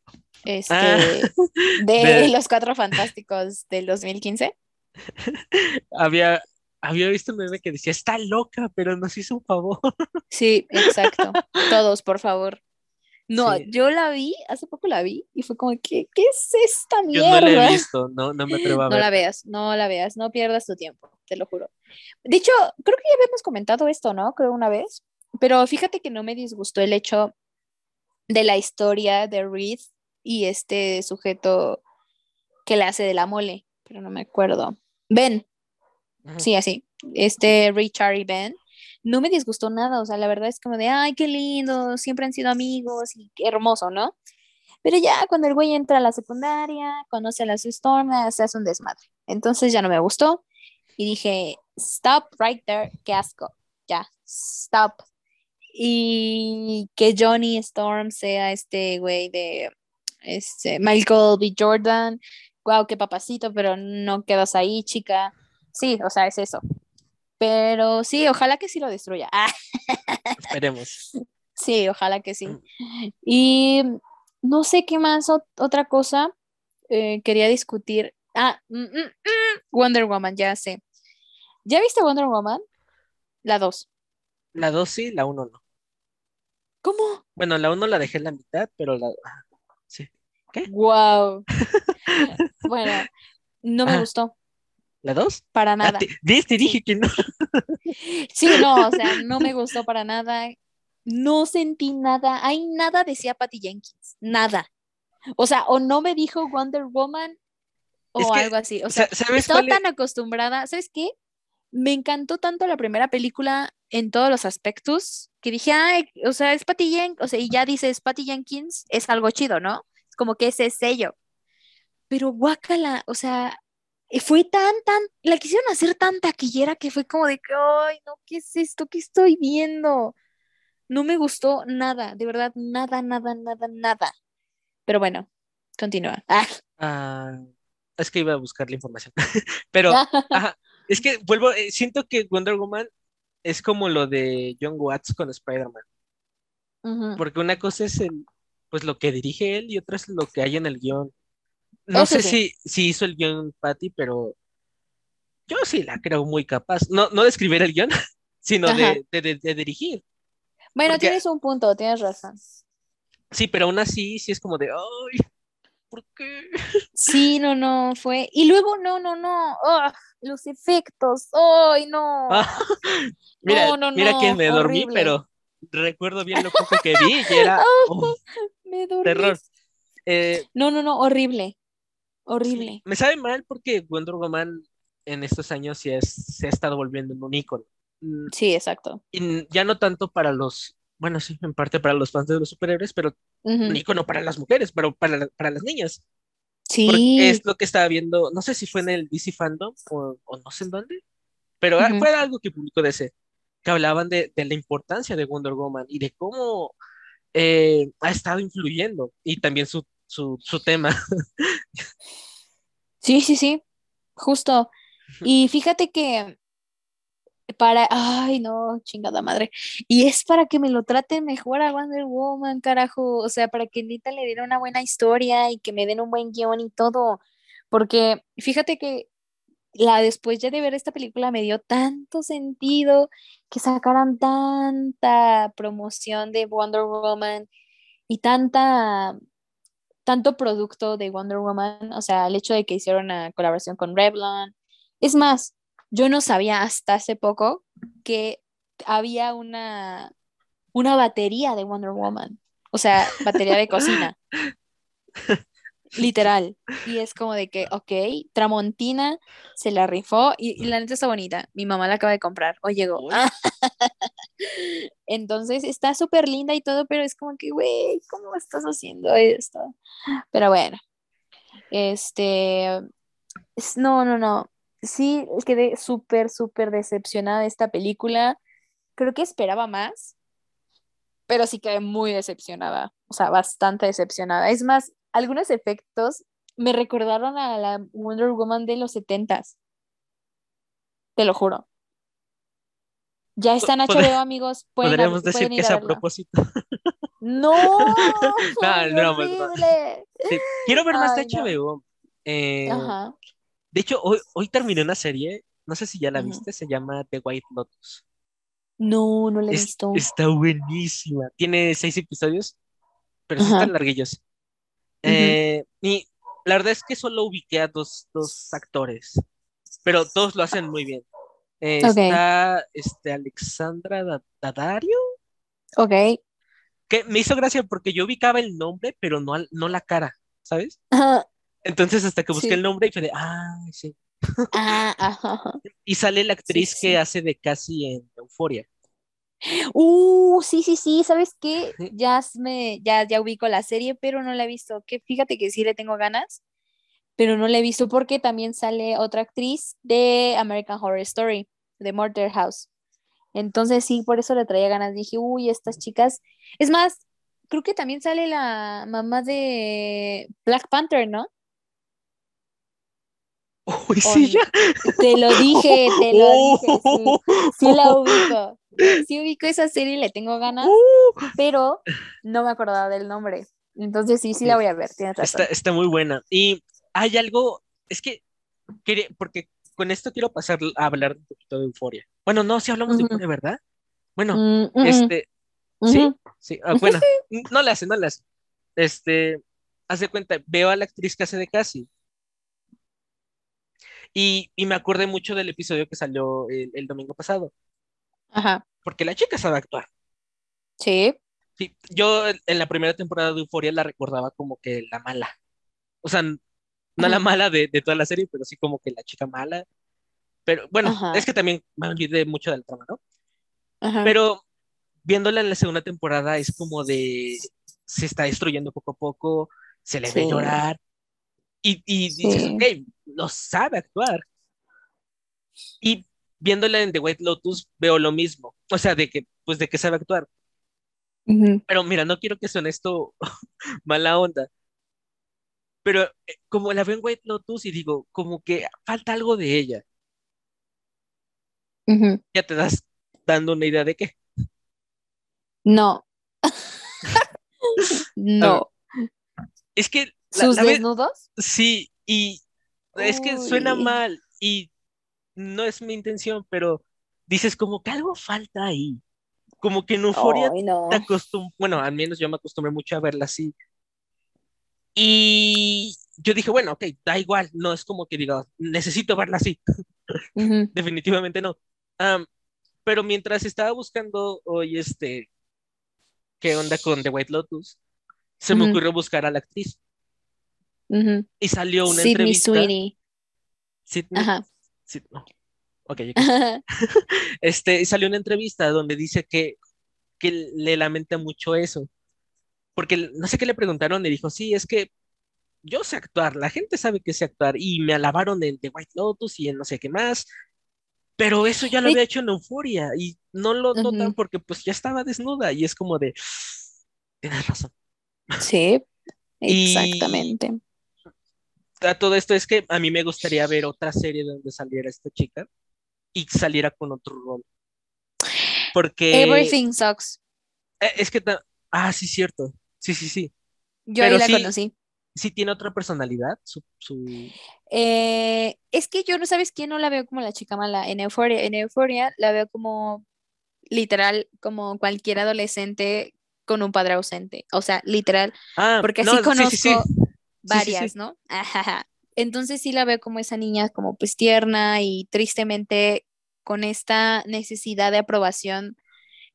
este, ah, de, los Cuatro Fantásticos del 2015. había, había visto un meme que decía, está loca, pero nos hizo un favor. Sí, exacto. Todos, por favor. No, yo la vi, hace poco la vi y fue como, ¿qué, qué es esta mierda? Yo no la he visto, no, no me atrevo a ver. No la veas, no la veas, no pierdas tu tiempo, te lo juro. De hecho, creo que ya habíamos comentado esto, ¿no? Creo una vez, pero fíjate que no me disgustó el hecho de la historia de Reed y este sujeto que le hace de la mole, pero no me acuerdo. Ben, sí, así, este Richard y Ben no me disgustó nada, o sea, la verdad es como de, ay, qué lindo, siempre han sido amigos y qué hermoso, ¿no? Pero ya cuando el güey entra a la secundaria, conoce a la Storm, se hace un desmadre. Entonces ya no me gustó y dije, stop right there, qué asco, ya, stop. Y que Johnny Storm sea este güey de este, Michael B. Jordan, wow, qué papacito, pero no quedas ahí, chica. Sí, o sea, es eso. Pero sí, ojalá que sí lo destruya. Esperemos. Sí, ojalá que sí. Mm. Y no sé qué más, otra cosa eh, quería discutir. Ah, mm, mm, Wonder Woman, ya sé. ¿Ya viste Wonder Woman? La 2. La 2 sí, la 1 no. ¿Cómo? Bueno, la 1 la dejé en la mitad, pero la... Ah, sí. ¿Qué? Wow. bueno, no me gustó. ¿La dos? Para ah, nada. Viste, dije que no. Sí, no, o sea, no me gustó para nada. No sentí nada. Hay nada decía Patty Jenkins. Nada. O sea, o no me dijo Wonder Woman o algo así. O sea, estaba tan acostumbrada. ¿Sabes qué? Me encantó tanto la primera película en todos los aspectos que dije, ay, o sea, es Patty Jenkins. O sea, y ya dices Patty Jenkins, es algo chido, ¿no? Como que ese sello. Pero guácala, o sea, fue tan, tan, la quisieron hacer tan taquillera que fue como de que, ay, no, ¿qué es esto? ¿Qué estoy viendo? No me gustó nada, de verdad, nada, nada, nada, nada. Pero bueno, continúa. Ah. ah es que iba a buscar la información. Pero, es que vuelvo, eh, siento que Wonder Woman es como lo de John Watts con Spider-Man. Porque una cosa es el, pues lo que dirige él y otra es lo que hay en el guion. No sé si, si hizo el guion Patty, pero yo sí la creo muy capaz. No, no de escribir el guion, sino de, dirigir. Bueno, tienes un punto, tienes razón. Sí, pero aún así, sí es como de, ay, ¿por qué? Sí, no, no, fue. Y luego, no, no, no, los efectos, ay, no. mira, no, no, mira que me dormí, pero recuerdo bien lo poco que vi y era me dormí. terror. Eh, no, no, no, horrible. Horrible. me sabe mal porque Wonder Woman en estos años sí es, se ha estado volviendo un ícono. Mm, sí, exacto. Y ya no tanto para los, bueno, sí, en parte para los fans de los superhéroes, pero un ícono para las mujeres, pero para, para las niñas. Sí. es lo que estaba viendo, no sé si fue en el DC Fandom o, no sé en dónde, pero fue algo que publicó DC, que hablaban de, de, la importancia de Wonder Woman y de cómo eh, ha estado influyendo y también su, su, su tema. Sí, sí, sí, justo. Y fíjate que para, ay, no, chingada madre. Y es para que me lo traten mejor a Wonder Woman, carajo. O sea, para que Nita le diera una buena historia y que me den un buen guion y todo. Porque fíjate que la después ya de ver esta película me dio tanto sentido que sacaran tanta promoción de Wonder Woman y tanta tanto producto de Wonder Woman, o sea, el hecho de que hicieron una colaboración con Revlon. Es más, yo no sabía hasta hace poco que había una, una batería de Wonder Woman, o sea, batería de cocina. Literal. Y es como de que, ok, Tramontina se la rifó y, la neta está bonita. Mi mamá la acaba de comprar o llegó. Entonces está súper linda y todo, pero es como que, güey, ¿cómo estás haciendo esto? Pero bueno, este, no, no, no. Sí, quedé súper, súper decepcionada de esta película. Creo que esperaba más, pero sí quedé muy decepcionada, o sea, bastante decepcionada. Es más, algunos efectos me recordaron a la Wonder Woman de los setentas. Te lo juro. Ya está en HBO, amigos. Podríamos decir que es a, propósito. No, no, Quiero ver más de HBO. Eh, de hecho, hoy, hoy terminé una serie, no sé si ya la viste, se llama The White Lotus. No, no la he visto. Está buenísima. Tiene seis episodios, pero sí están larguillos. Eh, y la verdad es que solo ubiqué a dos, actores, pero todos lo hacen muy bien. Eh, está este, Alexandra Daddario. Ok. Que me hizo gracia porque yo ubicaba el nombre, pero no, no la cara, ¿sabes? Entonces hasta que busqué el nombre y fue de, ah, sí. Ah, y sale la actriz que hace de casi en Euforia. Uh, sí, sí, sí, ¿sabes qué? Ya me, ya, ya ubico la serie, pero no la he visto. Que fíjate que sí le tengo ganas, pero no la he visto porque también sale otra actriz de American Horror Story, de Murder House. Entonces sí, por eso le traía ganas. Dije, uy, estas chicas. Es más, creo que también sale la mamá de Black Panther, ¿no? Uy, sí, ya. Te lo dije, te lo dije. Sí, sí la ubico. Sí ubico esa serie y le tengo ganas, uh. pero no me acordaba del nombre. Entonces sí, sí la voy a ver, tienes razón. Está, está muy buena. Y hay algo, es que, porque con esto quiero pasar a hablar un poquito de euforia. Bueno, no, si hablamos de euforia, ¿verdad? Bueno, mm, este, sí, sí, ah, bueno, no le hace, no le hace. Este, hace cuenta, veo a la actriz que hace de Casi. Y, y me acordé mucho del episodio que salió el domingo pasado. Ajá. Porque la chica sabe actuar. Sí. Sí, yo en la primera temporada de Euforia la recordaba como que la mala. O sea, no la mala de, toda la serie, pero sí como que la chica mala. Pero bueno, es que también me olvidé mucho del trama, ¿no? Ajá. Pero viéndola en la segunda temporada es como de se está destruyendo poco a poco, se le ve llorar y, y dices, ok, no sabe actuar. Y viéndola en The White Lotus veo lo mismo, o sea, de que, pues de que sabe actuar. Pero mira, no quiero que suene esto mala onda, pero eh, como la veo en White Lotus y digo, como que falta algo de ella. Ya te das dando una idea de qué. No. no. Es que... ¿Sus desnudos? Sí, y es que suena mal y no es mi intención, pero dices como que algo falta ahí. Como que en Euforia te acostumbras, bueno, al menos yo me acostumbré mucho a verla así. Y yo dije, bueno, ok, da igual, no es como que diga, necesito verla así. Definitivamente no. pero mientras estaba buscando hoy este, qué onda con The White Lotus, se me ocurrió buscar a la actriz. Y salió una entrevista. Sweetie. Sidney. Ajá. Este, salió una entrevista donde dice que, que le lamenta mucho eso. Porque no sé qué le preguntaron y dijo, sí, es que yo sé actuar, la gente sabe que sé actuar y me alabaron en The White Lotus y en no sé qué más, pero eso ya lo había hecho en Euforia y no lo notan porque pues ya estaba desnuda y es como de, tienes razón. Sí, exactamente. A todo esto es que a mí me gustaría ver otra serie donde saliera esta chica y saliera con otro rol. Porque... Everything Sucks. Eh, es que... Ah, sí, cierto. Sí, sí, sí. Yo ahí la conocí sí tiene otra personalidad. Su, eh, es que yo no sabes quién no la veo como la chica mala. En Euphoria, en Euphoria la veo como literal, como cualquier adolescente con un padre ausente. O sea, literal. Ah, porque así conozco varias, ¿no? Entonces sí la veo como esa niña como pues tierna y tristemente con esta necesidad de aprobación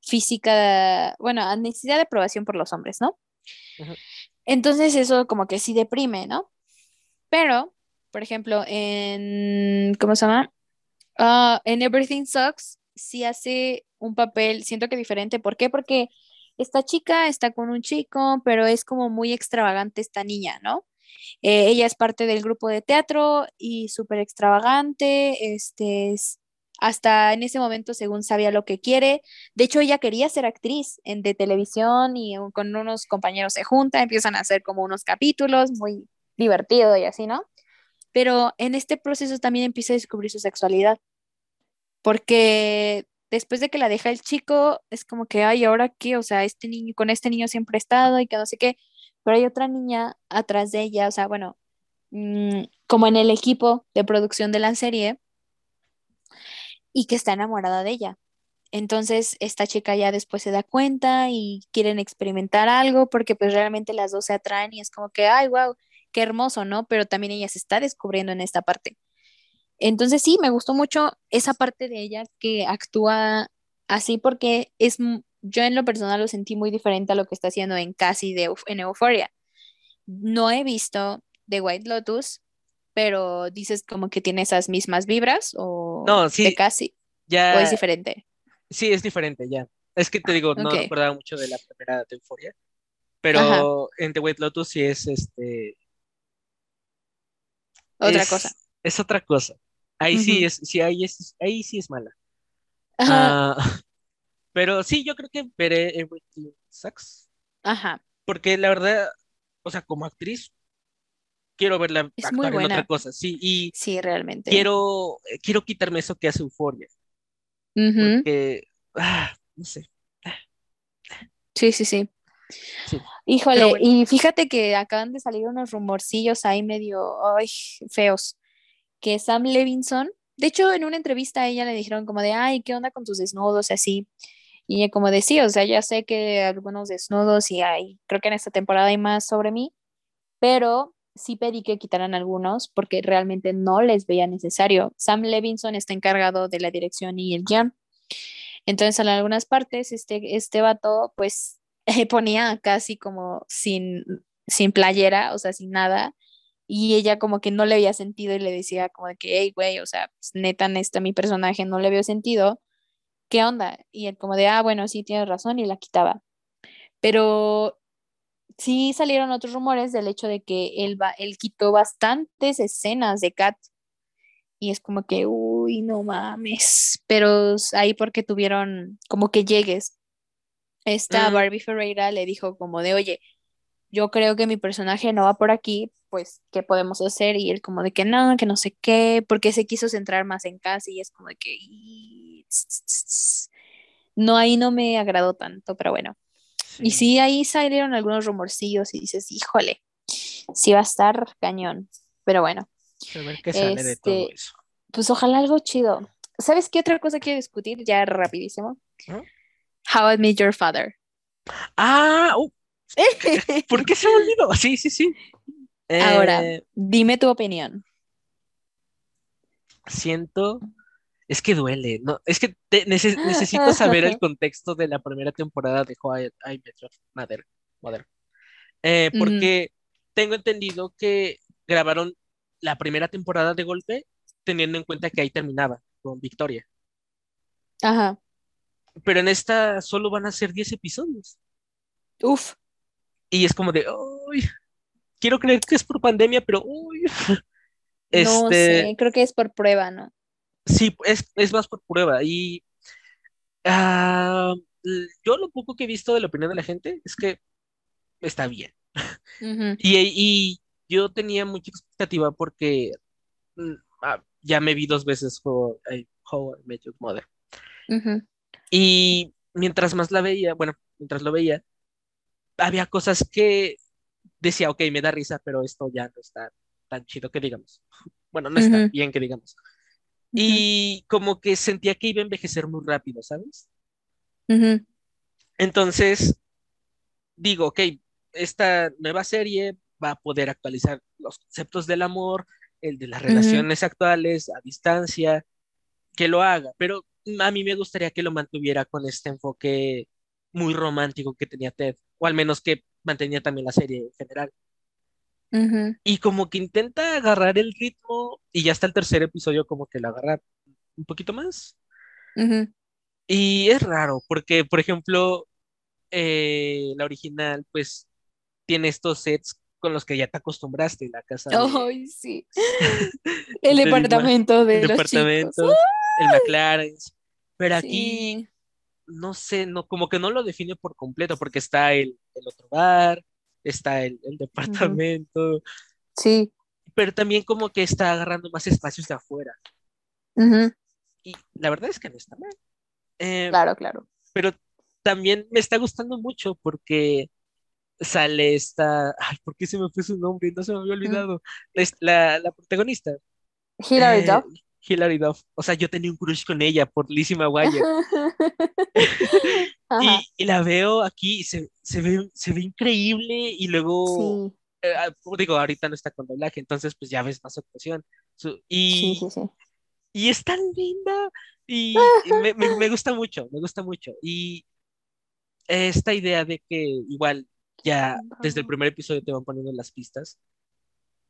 física, bueno, necesidad de aprobación por los hombres, ¿no? Entonces eso como que sí deprime, ¿no? Pero, por ejemplo, en, ¿cómo se llama? Ah, en Everything Sucks sí hace un papel, siento que diferente. ¿Por qué? Porque esta chica está con un chico, pero es como muy extravagante esta niña, ¿no? Eh, ella es parte del grupo de teatro y súper extravagante, este, es, hasta en ese momento según sabía lo que quiere. De hecho, ella quería ser actriz en, de televisión y con unos compañeros se junta, empiezan a hacer como unos capítulos, muy divertido y así, ¿no? Pero en este proceso también empieza a descubrir su sexualidad, porque después de que la deja el chico, es como que, ay, ¿ahora qué? O sea, este niño, con este niño siempre he estado y que no sé qué, hay otra niña atrás de ella, o sea, bueno, mm, como en el equipo de producción de la serie, y que está enamorada de ella. Entonces, esta chica ya después se da cuenta y quieren experimentar algo porque pues realmente las dos se atraen y es como que, ay, wow, qué hermoso, ¿no? Pero también ella se está descubriendo en esta parte. Entonces, sí, me gustó mucho esa parte de ella que actúa así porque es, yo en lo personal lo sentí muy diferente a lo que está haciendo en casi de, en Euphoria. No he visto The White Lotus, pero dices como que tiene esas mismas vibras o no, sí, de casi ya, o es diferente. Sí, es diferente ya. Es que te digo, no recordaba mucho de la primera de Euphoria, pero en The White Lotus sí es este otra cosa. Es otra cosa. Ahí sí es, sí, ahí es, ahí sí es mala. Ah, pero sí, yo creo que veré Everything Sucks. Ajá. Porque la verdad, o sea, como actriz, quiero verla es actuar en otra cosa, sí, y sí, realmente. Quiero, quiero quitarme eso que hace Euforia. Porque, ah, no sé. Sí, sí, sí. Híjole, y fíjate que acaban de salir unos rumorcillos ahí medio ay, feos, que Sam Levinson, de hecho en una entrevista a ella le dijeron como de, ay, ¿qué onda con tus desnudos y así? Y como decía, o sea, ya sé que algunos desnudos y hay, creo que en esta temporada hay más sobre mí, pero sí pedí que quitaran algunos porque realmente no les veía necesario. Sam Levinson está encargado de la dirección y el guion. Entonces, en algunas partes, este, este vato, pues, ponía casi como sin, sin playera, o sea, sin nada. Y ella como que no le había sentido y le decía como de que, hey, güey, o sea, pues, neta, neta, mi personaje no le veo sentido. ¿Qué onda? Y él como de, ah, bueno, sí, tienes razón, y la quitaba. Pero sí salieron otros rumores del hecho de que él, va, él quitó bastantes escenas de Kat. Y es como que, uy, no mames. Pero ahí porque tuvieron como que llegues. Esta Mm. Barbie Ferreira le dijo como de, oye, yo creo que mi personaje no va por aquí, pues, ¿qué podemos hacer? Y él como de que no, que no sé qué, porque se quiso centrar más en casa y es como de que... No, ahí no me agradó tanto, pero bueno. Y sí, ahí salieron algunos rumorcillos y dices, híjole, sí va a estar cañón. Pero bueno, A ver qué sale de todo este, eso. pues ojalá algo chido. ¿Sabes qué otra cosa quiero discutir? Ya rapidísimo. ¿No? How I Met Your Father. Ah, uh, ¿por qué se me olvidó? Sí, sí, sí. Ahora, Eh, dime tu opinión. siento, es que duele, ¿no? Es que te- necesito saber el contexto de la primera temporada de How I, I Met Your Mother. Mother. Eh, Ujú. porque tengo entendido que grabaron la primera temporada de golpe teniendo en cuenta que ahí terminaba con Victoria. Ajá. Pero en esta solo van a ser 10 episodios. Uf. Y es como de, uy, quiero creer que es por pandemia, pero uy. No Este, sé, creo que es por prueba, ¿no? Sí, es, es más por prueba. Y ah, yo lo poco que he visto de la opinión de la gente es que está bien. Y, y yo tenía mucha expectativa porque mm, ah, ya me vi dos veces How I, How I Met Your Mother. Y mientras más la veía, bueno, mientras lo veía, había cosas que decía, ok, me da risa, pero esto ya no está tan chido que digamos. Bueno, no está bien que digamos. Y como que sentía que iba a envejecer muy rápido, ¿sabes? Entonces, digo, ok, esta nueva serie va a poder actualizar los conceptos del amor, el de las relaciones actuales, a distancia, que lo haga, pero a mí me gustaría que lo mantuviera con este enfoque muy romántico que tenía Ted, o al menos que mantenía también la serie en general. Y como que intenta agarrar el ritmo, y ya hasta el tercer episodio como que lo agarra un poquito más. Y es raro, porque, por ejemplo, eh, la original, pues, tiene estos sets con los que ya te acostumbraste, la casa de, Ay, sí. El de departamento de el los chicos. departamento, el McLaren, pero aquí, Sí. no sé, no, como que no lo define por completo, porque está el, el otro bar, está el, el departamento, Sí. pero también como que está agarrando más espacios de afuera, y la verdad es que no está mal. Eh, Claro, claro. pero también me está gustando mucho porque sale esta, ay, ¿por qué se me fue su nombre? No se me había olvidado. Es la, la protagonista, Hilary eh, Duff. Hilary Duff. O sea, yo tenía un crush con ella por Lizzie McGuire. Y, y la veo aquí y se, se ve, se ve increíble y luego, Sí, eh, ah, digo, ahorita no está con doblaje, entonces pues ya ves más actuación. Y, sí, sí. y es tan linda y, y me, me- me gusta mucho, me gusta mucho. Y esta idea de que igual ya desde el primer episodio te van poniendo las pistas,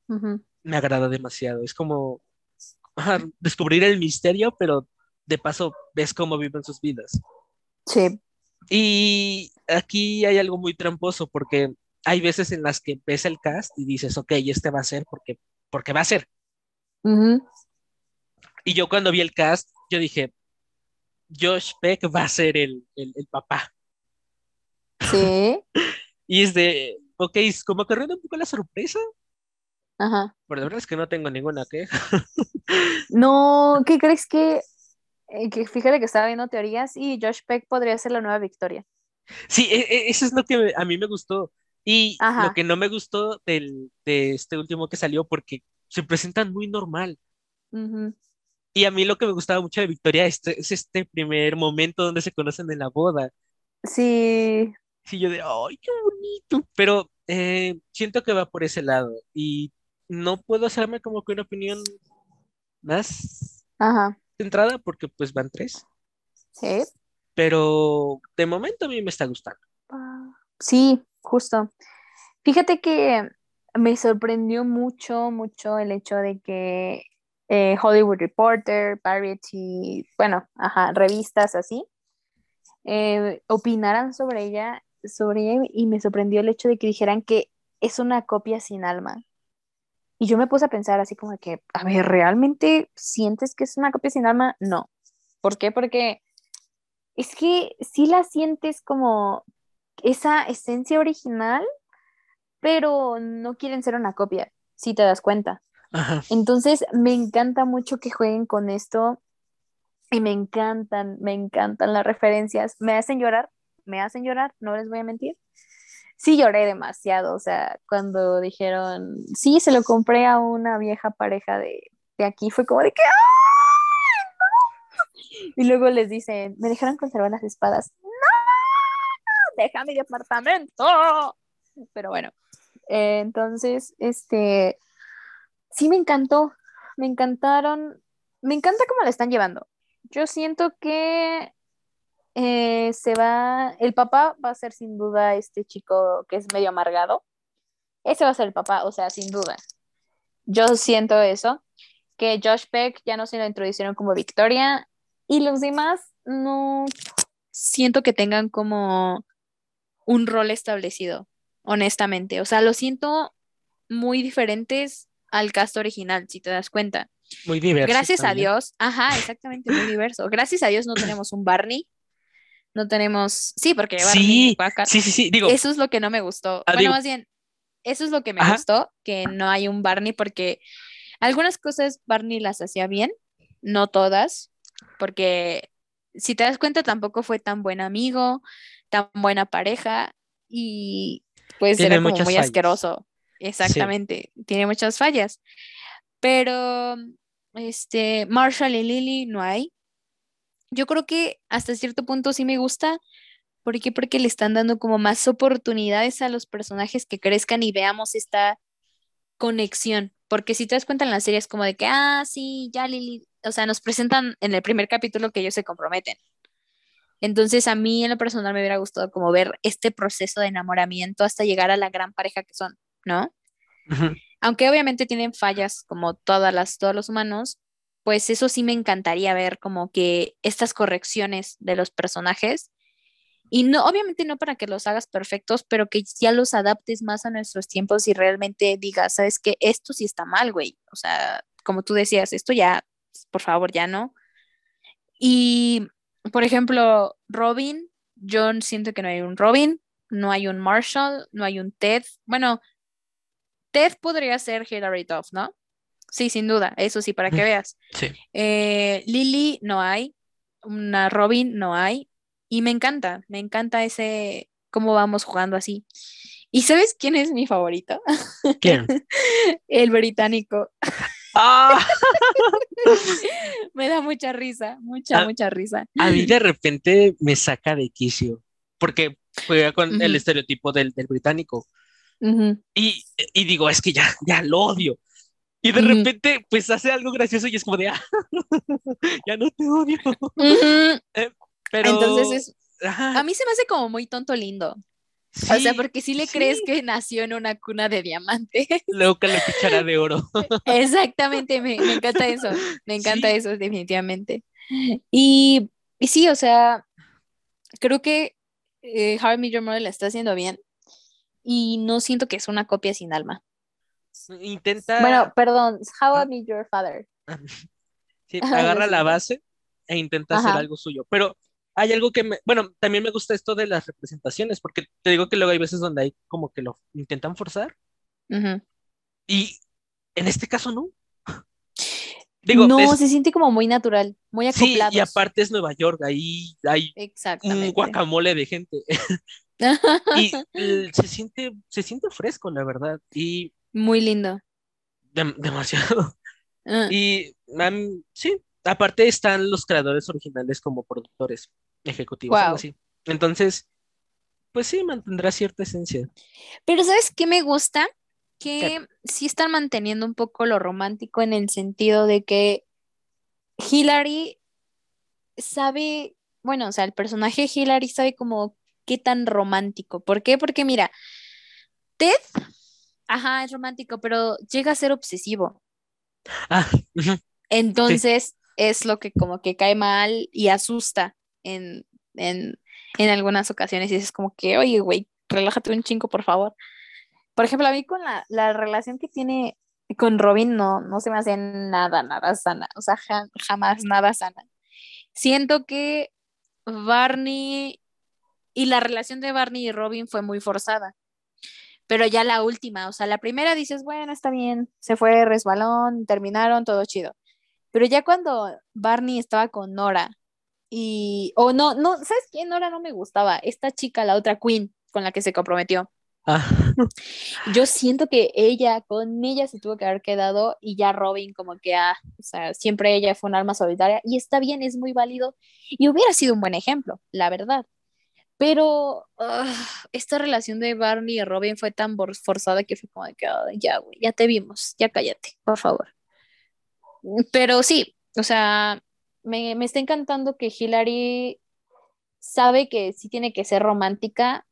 Ujú. me agrada demasiado. Es como descubrir el misterio, pero de paso ves cómo viven sus vidas. Sí. Y aquí hay algo muy tramposo porque hay veces en las que ves el cast y dices, ok, este va a ser porque, porque va a ser. Y yo cuando vi el cast, yo dije, Josh Peck va a ser el, el, el papá. Sí. Y es de, ok, es como que un poco la sorpresa, Ajá. pero la verdad es que no tengo ninguna queja. No, ¿qué crees que, que fíjate que estaba viendo teorías y Josh Peck podría ser la nueva Victoria? Sí, e- e- eso es lo que a mí me gustó. Y lo que no me gustó del, de este último que salió, porque se presentan muy normal. Y a mí lo que me gustaba mucho de Victoria este- es este primer momento donde se conocen en la boda. Sí. Sí, yo de, ¡ay, qué bonito! Pero eh, siento que va por ese lado. Y no puedo hacerme como que una opinión más Ajá. Centrada, porque pues van tres. Sí. Pero de momento a mí me está gustando. Sí, justo. Fíjate que me sorprendió mucho, mucho el hecho de que eh, Hollywood Reporter, Variety, bueno, ajá, revistas así, eh, opinaran sobre ella sobre ella y me sorprendió el hecho de que dijeran que es una copia sin alma. Y yo me puse a pensar así como que, a ver, ¿realmente sientes que es una copia sin alma? No. ¿Por qué? Porque es que sí la sientes como esa esencia original, pero no quieren ser una copia, si te das cuenta. Entonces, me encanta mucho que jueguen con esto y me encantan, me encantan las referencias. Me hacen llorar, me hacen llorar, no les voy a mentir. Sí lloré demasiado, o sea, cuando dijeron, sí, se lo compré a una vieja pareja de, de aquí, fue como de que, Y luego les dicen, me dejaron conservar las espadas. ¡No! ¡Deja mi departamento! Pero bueno, eh, entonces, este, sí me encantó, me encantaron, me encanta cómo la están llevando. Yo siento que eh, se va, el papá va a ser sin duda este chico que es medio amargado. Ese va a ser el papá, o sea, sin duda. Yo siento eso, que Josh Peck ya no se lo introducieron como Victoria y los demás no siento que tengan como un rol establecido, honestamente. O sea, lo siento muy diferentes al cast original, si te das cuenta. Muy diverso. Gracias a Dios, ajá, exactamente, muy diverso. Gracias a Dios no tenemos un Barney. No tenemos, sí, porque Barney, sí, sí, sí, digo. Eso es lo que no me gustó. Ah, bueno, más bien, eso es lo que me gustó, que no hay un Barney, porque algunas cosas Barney las hacía bien, no todas, porque si te das cuenta tampoco fue tan buen amigo, tan buena pareja y pues era como muy asqueroso. Exactamente, tiene muchas fallas. Pero este, Marshall y Lily no hay. Yo creo que hasta cierto punto sí me gusta. ¿Por qué? Porque le están dando como más oportunidades a los personajes que crezcan y veamos esta conexión. Porque si te das cuenta en la serie es como de que, ah, sí, ya Lily, o sea, nos presentan en el primer capítulo que ellos se comprometen. Entonces a mí en lo personal me hubiera gustado como ver este proceso de enamoramiento hasta llegar a la gran pareja que son, ¿no? Aunque obviamente tienen fallas como todas las, todos los humanos, pues eso sí me encantaría ver como que estas correcciones de los personajes y no, obviamente no para que los hagas perfectos, pero que ya los adaptes más a nuestros tiempos y realmente digas, sabes que esto sí está mal, güey. O sea, como tú decías, esto ya, por favor, ya no. Y, por ejemplo, Robin, yo siento que no hay un Robin, no hay un Marshall, no hay un Ted. Bueno, Ted podría ser Hilary Duff, ¿no? Sí, sin duda, eso sí, para que veas. Sí. Eh, Lily no hay, una Robin no hay, y me encanta, me encanta ese, cómo vamos jugando así. ¿Y sabes quién es mi favorito? ¿Quién? El británico. ¡Ah! me da mucha risa, mucha, mucha risa. A mí de repente me saca de quicio, porque juega con el estereotipo del, del británico y, y, digo, es que ya, ya lo odio. Y de repente, pues hace algo gracioso y es como de, ah, ya no te odio. Eh, pero... Entonces, es, a mí se me hace como muy tonto lindo. o sea, porque si le crees que nació en una cuna de diamante. Luego que le cuchara de oro. Exactamente, me, me, encanta eso. Me encanta eso, definitivamente. Y, y, sí, o sea, creo que eh, Your Mother la está haciendo bien y no siento que es una copia sin alma. Intenta. Bueno, perdón, How I Met Your Father. sí, agarra la base e intenta hacer algo suyo. Pero hay algo que me. Bueno, también me gusta esto de las representaciones, porque te digo que luego hay veces donde hay como que lo intentan forzar. Y en este caso no. Digo, no, se siente como muy natural, muy acoplado. Sí, y aparte es Nueva York, ahí hay un guacamole de gente. y se siente, se siente fresco, la verdad. Y muy lindo. demasiado. Ah. Y sí, aparte están los creadores originales como productores ejecutivos, así. Entonces, pues sí, mantendrá cierta esencia. Pero ¿sabes qué me gusta? Que sí están manteniendo un poco lo romántico en el sentido de que Hillary sabe, bueno, o sea, el personaje Hillary sabe como qué tan romántico. ¿Por qué? Porque mira, Ted, ajá, es romántico, pero llega a ser obsesivo. Ah, Entonces es lo que como que cae mal y asusta. en, en, en algunas ocasiones y es como que, oye, güey, relájate un chingo, por favor. Por ejemplo, a mí con la, la relación que tiene con Robin no, no se me hace nada, nada sana, o sea, jamás nada sana. Siento que Barney y la relación de Barney y Robin fue muy forzada. Pero ya la última, o sea, la primera dices, bueno, está bien, se fue resbalón, terminaron, todo chido. Pero ya cuando Barney estaba con Nora y, o no, no, ¿sabes quién? Nora no me gustaba, esta chica, la otra Queen con la que se comprometió. Ah. Yo siento que ella, con ella se tuvo que haber quedado y ya Robin como que, ah, o sea, siempre ella fue un alma solitaria y está bien, es muy válido y hubiera sido un buen ejemplo, la verdad. Pero ah, esta relación de Barney y Robin fue tan forzada que fue como de que, ya, güey, ya te vimos, ya cállate, por favor. Pero sí, o sea, me, me está encantando que Hillary sabe que sí tiene que ser romántica,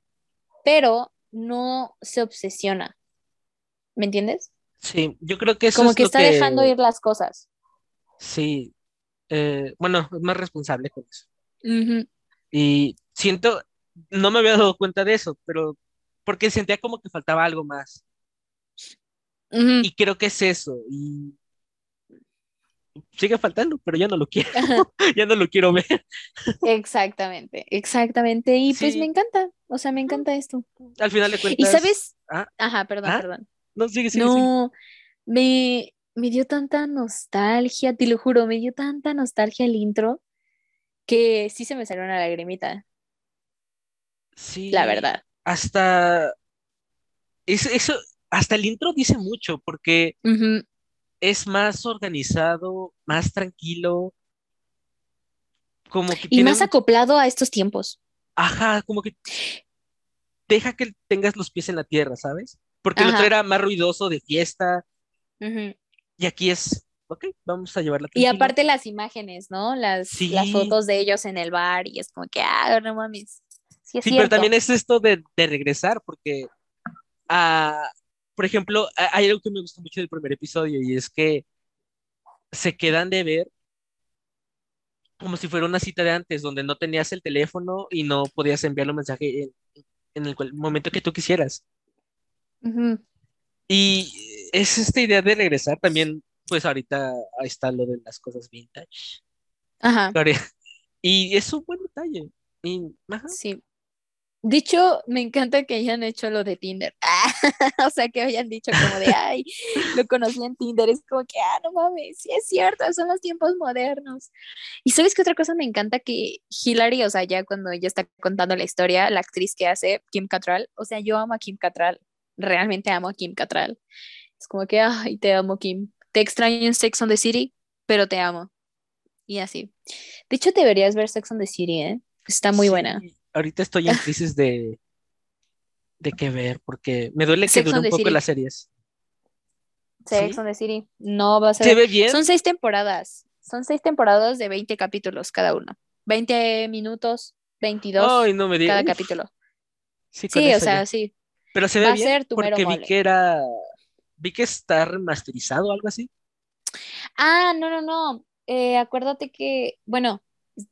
pero no se obsesiona. ¿Me entiendes? Sí, yo creo que eso Como que está dejando ir las cosas. Sí, eh, bueno, es más responsable con eso. Y siento, no me había dado cuenta de eso, pero porque sentía como que faltaba algo más. Y creo que es eso. Y sigue faltando, pero ya no lo quiero, ya no lo quiero ver. Exactamente, exactamente. Y pues me encanta, o sea, me encanta esto. Al final de cuentas. Y sabes, ¿Ah? ajá, perdón, ¿Ah? perdón. No, sigue, sigue. No, Me, me dio tanta nostalgia, te lo juro, me dio tanta nostalgia el intro que sí se me salió una lagrimita. Sí. La verdad. Hasta eso, eso hasta el intro dice mucho, porque es más organizado, más tranquilo, como que... Y más acoplado a estos tiempos. Ajá, como que deja que tengas los pies en la tierra, ¿sabes? Porque el otro era más ruidoso de fiesta. Y aquí es, ok, vamos a llevarla. Y aparte las imágenes, ¿no? Las, las fotos de ellos en el bar y es como que, ah, no mames. Sí, pero también es esto de, regresar, porque ah, por ejemplo, hay algo que me gusta mucho del primer episodio y es que se quedan de ver como si fuera una cita de antes, donde no tenías el teléfono y no podías enviar un mensaje en, el, momento que tú quisieras. Y es esta idea de regresar también, pues ahorita ahí está lo de las cosas vintage. Ajá. Y es un buen detalle. Y, Sí. Dicho, me encanta que hayan hecho lo de Tinder. o sea, que hayan dicho como de, ay, lo conocí en Tinder. Es como que, ah, no mames, sí es cierto, son los tiempos modernos. Y sabes que otra cosa me encanta que Hillary, o sea, ya cuando ella está contando la historia, la actriz que hace Kim Cattrall, o sea, yo amo a Kim Cattrall, realmente amo a Kim Cattrall. Es como que, ay, te amo, Kim. Te extraño en Sex on the City, pero te amo. Y así. De hecho, deberías ver Sex on the City, ¿eh? Está muy buena ahorita estoy en crisis de, de qué ver, porque me duele que dure un poco las series. Sex on the City. No va a ser. ¿Se ve bien? Son seis temporadas. Son seis temporadas de 20 capítulos cada uno. 20 minutos, 22 Ay, no me cada capítulo. Sí, o sea, sí. Pero se ve bien porque vi que era. Vi que está remasterizado o algo así. Ah, no, no, no. Eh, acuérdate que, bueno,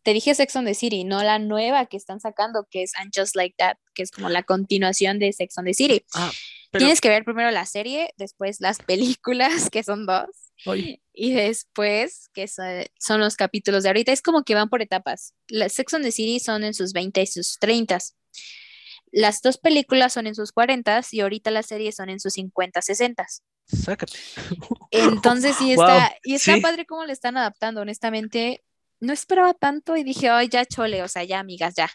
te dije Sex on the City, no la nueva que están sacando, que es And Just Like That, que es como la continuación de Sex on the City. Ah, Tienes que ver primero la serie, después las películas, que son dos, y después, que son los capítulos de ahorita. Es como que van por etapas. La Sex on the City son en sus 20 y sus 30. Las dos películas son en sus 40 y ahorita las series son en sus 50, 60. Sácate. Entonces sí está, y está padre cómo le están adaptando, honestamente no esperaba tanto y dije, ay, ya chole, o sea, ya amigas, ya.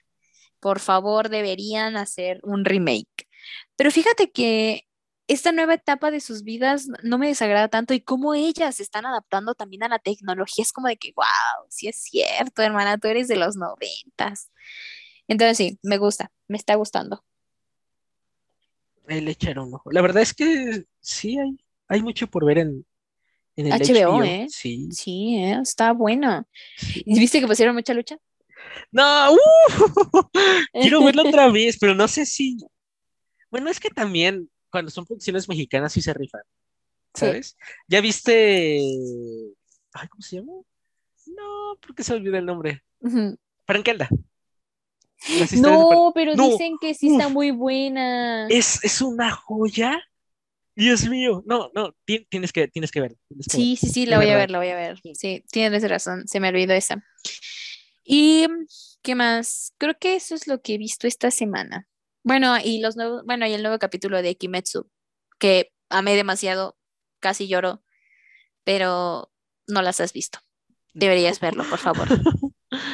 Por favor, deberían hacer un remake. Pero fíjate que esta nueva etapa de sus vidas no me desagrada tanto y cómo ellas se están adaptando también a la tecnología. Es como de que, wow, sí es cierto, hermana, tú eres de los noventas. Entonces sí, me gusta, me está gustando. Le echaron ojo. La verdad es que sí, hay, hay mucho por ver en, en el HBO, ¿eh? Sí. Sí, ¿eh? está buena. ¿Y viste que pusieron mucha lucha? No, uh, quiero verlo otra vez, pero no sé si. Bueno, es que también cuando son producciones mexicanas sí se rifan, ¿sabes? ¿Ya viste. Ay, ¿cómo se llama? No, porque se olvida el nombre. Frankelda. No, pero dicen que sí está muy buena. Es, es una joya. Dios mío, no, no, tienes que, tienes que ver. sí, sí, sí, la voy a ver, la voy a ver. Sí, tienes razón, se me olvidó esa. Y, ¿qué más? Creo que eso es lo que he visto esta semana. Bueno, y los nuevos, bueno, y el nuevo capítulo de Kimetsu, que amé demasiado, casi lloro, pero no las has visto. Deberías verlo, por favor.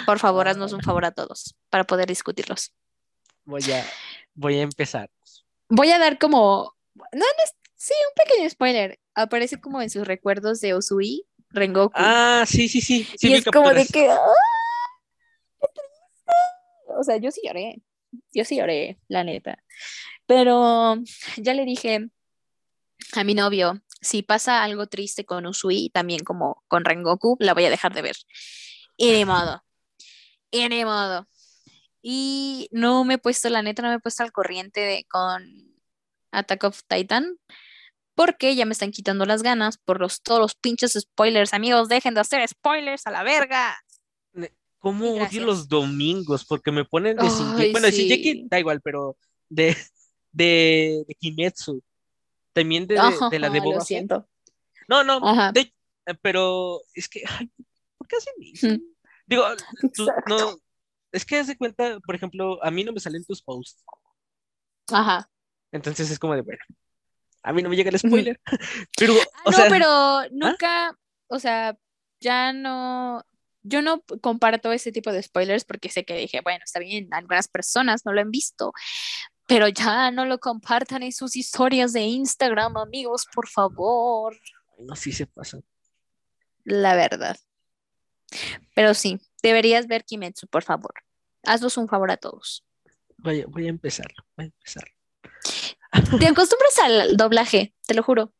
Por favor, haznos un favor a todos para poder discutirlos. Voy a, voy a empezar. Voy a dar como, no, no, sí, un pequeño spoiler. Aparece como en sus recuerdos de Osui, Rengoku. Ah, sí, sí, sí. y es como de que, ¡ah! O sea, yo sí lloré. Yo sí lloré, la neta. Pero ya le dije a mi novio, si pasa algo triste con Usui, también como con Rengoku, la voy a dejar de ver. Y de modo. Y de modo. Y no me he puesto, la neta, no me he puesto al corriente de, con Attack of Titan. Porque ya me están quitando las ganas por los, todos los pinches spoilers. Amigos, dejen de hacer spoilers a la verga. ¿Cómo odio los domingos? Porque me ponen de Bueno, sí. da igual, pero de, de, de Kimetsu. También de, de, la de Boba Lo siento. No, no, pero es que, ¿por qué hacen eso? Digo, no, es que haz de cuenta, por ejemplo, a mí no me salen tus posts. Ajá. Entonces es como de, bueno, a mí no me llega el spoiler. pero, ah, no, pero ¿ah? nunca, o sea, ya no, yo no comparto ese tipo de spoilers porque sé que dije, bueno, está bien, algunas personas no lo han visto, pero ya no lo compartan en sus historias de Instagram, amigos, por favor. No, sí se pasa. La verdad. Pero sí, deberías ver Kimetsu, por favor. Haznos un favor a todos. Voy, voy a empezarlo, voy a empezarlo. Te acostumbras al doblaje, te lo juro.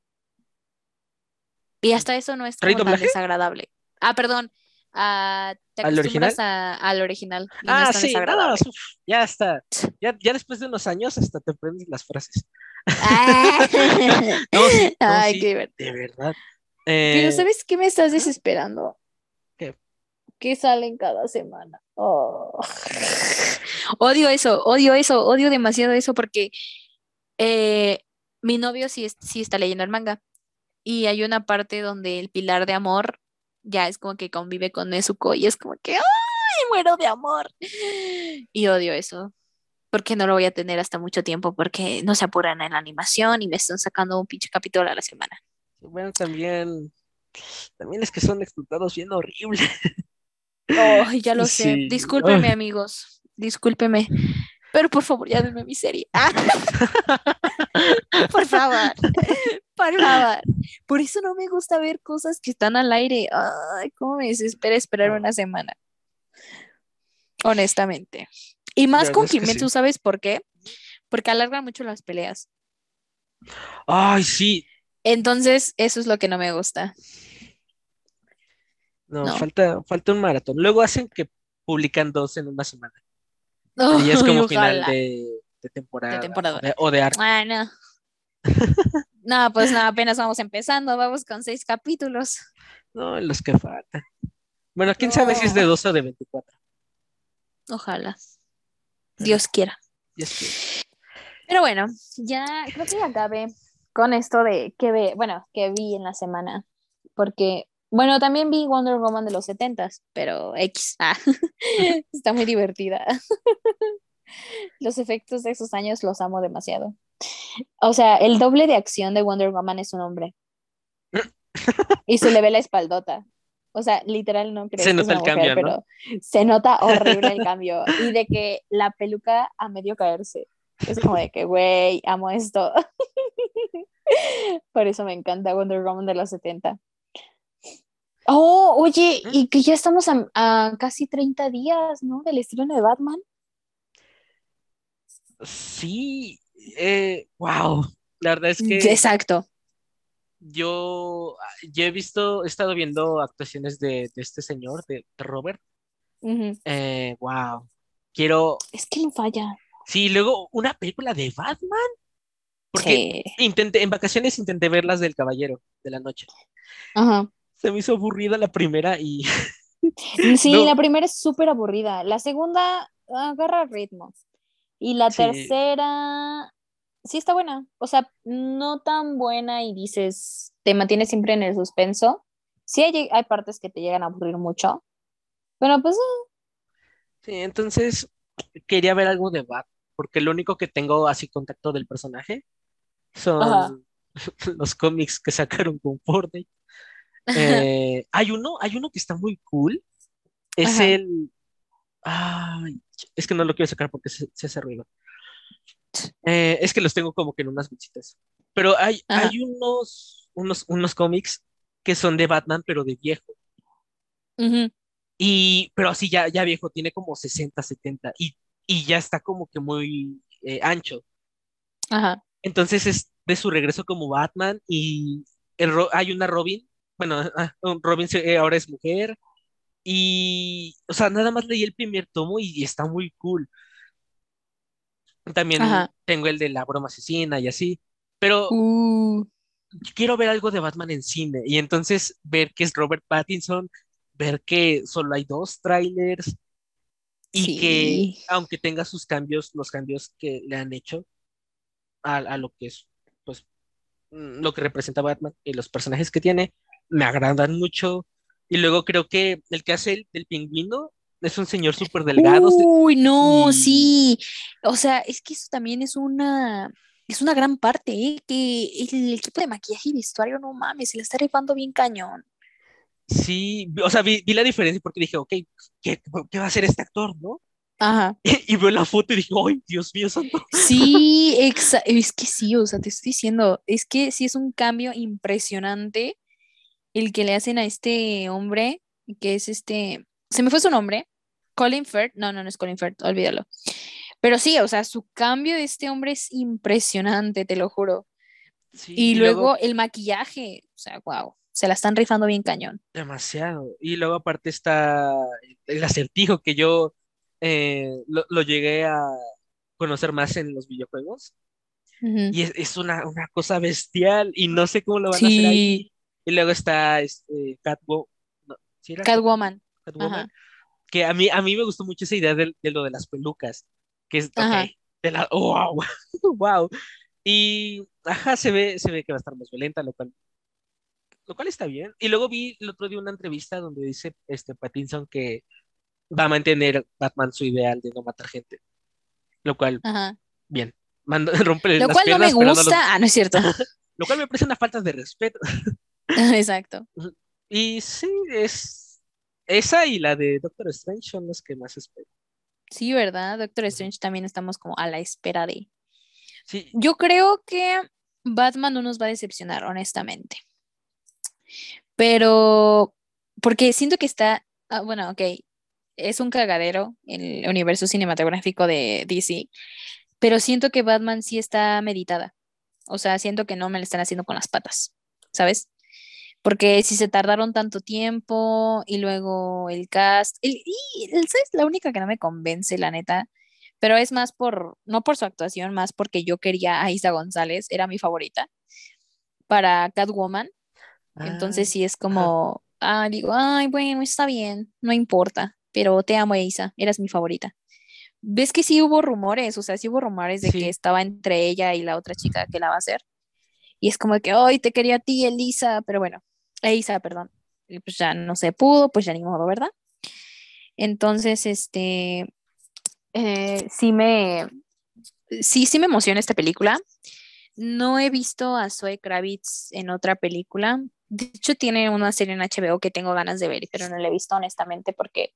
Y hasta eso no es tan desagradable. Ah, perdón. Ah, te ¿Al original? al original. ah, sí, ya está. Ya, ya, después de unos años hasta te aprendes las frases. Ah. Ay, qué De verdad. Pero eh, ¿sabes qué me estás desesperando? que salen cada semana. Oh. Odio eso, odio eso, odio demasiado eso porque eh, mi novio sí, sí está leyendo el manga y hay una parte donde el pilar de amor ya es como que convive con Nezuko y es como que ¡ay! muero de amor. Y odio eso. Porque no lo voy a tener hasta mucho tiempo porque no se apuran en la animación y me están sacando un pinche capítulo a la semana. Bueno, también también es que son explotados bien horrible. Oh, ya lo sé. Discúlpeme, amigos. Discúlpeme. Pero por favor, ya denme mi serie. por favor. Por favor. Por eso no me gusta ver cosas que están al aire. Ay, cómo me desespera esperar una semana. Honestamente. Y más con Kimetsu, ¿sabes por qué? Porque alargan mucho las peleas. Ay, sí. Entonces, eso es lo que no me gusta. No, Falta, falta un maratón. Luego hacen que publican dos en una semana. Y es como final de, temporada. o de arte. Ah, no. no, pues no, apenas vamos empezando. Vamos con seis capítulos. No, los que faltan. Bueno, quién sabe si es de 12 o de 24. Ojalá. Dios quiera. Dios quiera. Pero bueno, ya creo que ya acabé con esto de que ve, bueno, que vi en la semana. Porque bueno, también vi Wonder Woman de los 70 pero X. Ah, está muy divertida. los efectos de esos años los amo demasiado. O sea, el doble de acción de Wonder Woman es un hombre. y se le ve la espaldota. O sea, literal no creo se nota el cambio, pero se nota horrible el cambio. Y de que la peluca a medio caerse. Es como de que, güey, amo esto. Por eso me encanta Wonder Woman de los 70. Oh, oye, y que ya estamos a, casi 30 días, ¿no? Del estreno de Batman. Sí, eh, wow. La verdad es que. Exacto. Yo, yo he visto, he estado viendo actuaciones de, este señor, de, Robert. eh, wow. Quiero. Es que no falla. Sí, luego una película de Batman. Porque intenté, en vacaciones intenté ver las del Caballero de la Noche. Ajá se me hizo aburrida la primera y, Sí, la primera es súper aburrida. La segunda agarra ritmo. Y la tercera sí está buena. O sea, no tan buena y dices, te mantiene siempre en el suspenso. Sí hay, hay partes que te llegan a aburrir mucho. Pero pues... Eh. Sí, entonces quería ver algo de Bat, porque lo único que tengo así contacto del personaje son los cómics que sacaron con Fortnite. Eh, hay uno, hay uno que está muy cool. Es el. Ay, es que no lo quiero sacar porque se, hace ruido. Eh, es que los tengo como que en unas bichitas. Pero hay, hay unos, unos, unos cómics que son de Batman, pero de viejo. Y, pero así ya, ya viejo, tiene como 60, 70 y, y ya está como que muy eh, ancho. Ajá. Entonces es de su regreso como Batman y el, hay una Robin, bueno, ah, Robin eh, ahora es mujer y, o sea, nada más leí el primer tomo y, está muy cool. También tengo el de la broma asesina y así, pero uh. quiero ver algo de Batman en cine y entonces ver que es Robert Pattinson, ver que solo hay dos trailers y que aunque tenga sus cambios, los cambios que le han hecho a, lo que es, pues, mm, lo que representa Batman y los personajes que tiene, me agradan mucho. Y luego creo que el que hace el, pingüino es un señor súper delgado. Uy, no, sí. O sea, es que eso también es una, es una gran parte, ¿eh? que el equipo de maquillaje y vestuario, no mames, se le está rifando bien cañón. Sí, o sea, vi, la diferencia porque dije, ok, ¿qué, ¿qué, va a hacer este actor, no? Ajá. Y, veo la foto y dije, ¡ay, Dios mío santo! Sí, es que sí, o sea, te estoy diciendo, es que sí es un cambio impresionante el que le hacen a este hombre, que es este, se me fue su nombre, Colin Firth, no, no, no es Colin Firth, olvídalo. Pero sí, o sea, su cambio de este hombre es impresionante, te lo juro. y, luego, el maquillaje, o sea, wow se la están rifando bien cañón. Demasiado. Y luego aparte está el acertijo que yo eh, lo, llegué a conocer más en los videojuegos. Y es, una, cosa bestial y no sé cómo lo van a hacer ahí. Y luego está este, Catwoman. Que a mí, a mí me gustó mucho esa idea de, lo de las pelucas. Que es, de la, wow, wow. Y, ajá, se ve, se ve que va a estar más violenta, lo cual lo cual está bien. Y luego vi el otro día una entrevista donde dice este Pattinson que va a mantener Batman su ideal de no matar gente. Lo cual, bien. Manda, rompe lo cual no me gusta. Ah, no es cierto. lo cual me parece una falta de respeto. Exacto. Y sí, es esa y la de Doctor Strange son las que más espero. Sí, ¿verdad? Doctor Strange también estamos como a la espera de. Sí. Yo creo que Batman no nos va a decepcionar, honestamente. Pero, porque siento que está, ah, bueno, ok, es un cagadero el universo cinematográfico de DC, pero siento que Batman sí está meditada. O sea, siento que no me lo están haciendo con las patas, ¿sabes? Porque si se tardaron tanto tiempo y luego el cast, el, y el, es la única que no me convence, la neta, pero es más por, no por su actuación, más porque yo quería a Isa González, era mi favorita, para Catwoman, entonces ah, sí es como, ah, digo, ay, bueno, está bien, no importa, pero te amo, Isa, eras mi favorita. ¿Ves que sí hubo rumores? O sea, sí hubo rumores de que estaba entre ella y la otra chica que la va a hacer. Y es como que, ay, te quería a ti, Elisa, pero bueno, Elisa, perdón. Pues ya no se pudo, pues ya ni modo, ¿verdad? Entonces, este, eh, sí me, sí, sí me emociona esta película. No he visto a Zoe Kravitz en otra película, de hecho, tiene una serie en HBO que tengo ganas de ver, pero no la he visto honestamente porque.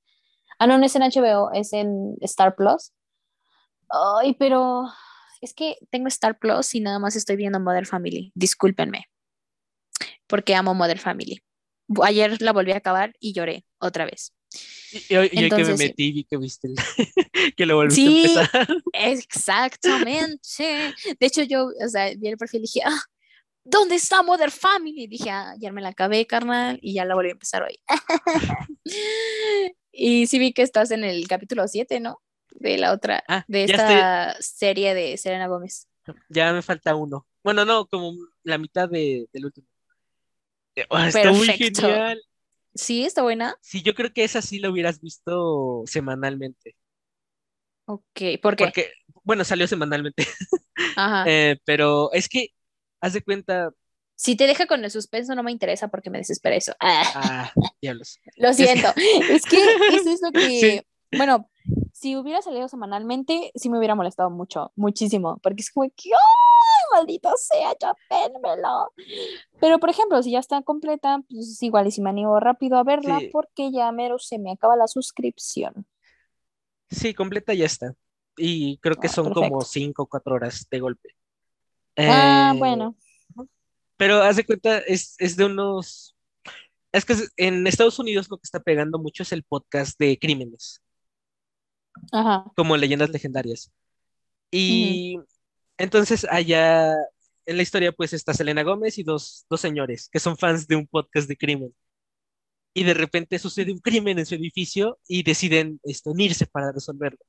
Ah, no, no es en HBO, es en Star Plus. Ay, pero es que tengo Star Plus y nada más estoy viendo Mother Family. Discúlpenme. Porque amo Mother Family. Ayer la volví a acabar y lloré otra vez. Y hoy, que me metí vi que viste que lo volviste a empezar. Exactamente. De hecho, yo, o sea, vi el perfil y dije, ah, ¿dónde está Mother Family? Y dije, ah, ya me la acabé, carnal, y ya la volví a empezar hoy. y sí vi que estás en el capítulo 7, ¿no? De la otra, ah, de esta serie de Serena Gómez. Ya me falta uno. Bueno, no, como la mitad de, del último. Eh, oh, está muy genial. Sí, está buena. Sí, yo creo que esa sí la hubieras visto semanalmente. Ok, ¿por qué? Porque, bueno, salió semanalmente. Ajá. Eh, pero es que, haz de cuenta, Si te deja con el suspenso, no me interesa porque me desespera eso. Ah, ah, diablos. lo siento. Es que es eso que. Sí. Bueno, si hubiera salido semanalmente, sí me hubiera molestado mucho, muchísimo. Porque es como que. ¡Ay, maldito sea! ¡Ya pénmelo! Pero, por ejemplo, si ya está completa, pues igual y si me animo rápido a verla Sí. porque ya mero se me acaba la suscripción. Sí, completa ya está. Y creo que Ah, son como perfecto. cinco o cuatro horas de golpe. Ah, Eh, bueno. Pero haz de cuenta, es, es de unos... Es que en Estados Unidos lo que está pegando mucho es el podcast de crímenes, Ajá. como leyendas legendarias. Y entonces allá en la historia pues está Selena Gómez y dos, dos señores que son fans de un podcast de crimen. Y de repente sucede un crimen en su edificio y deciden esto, unirse para resolverlo.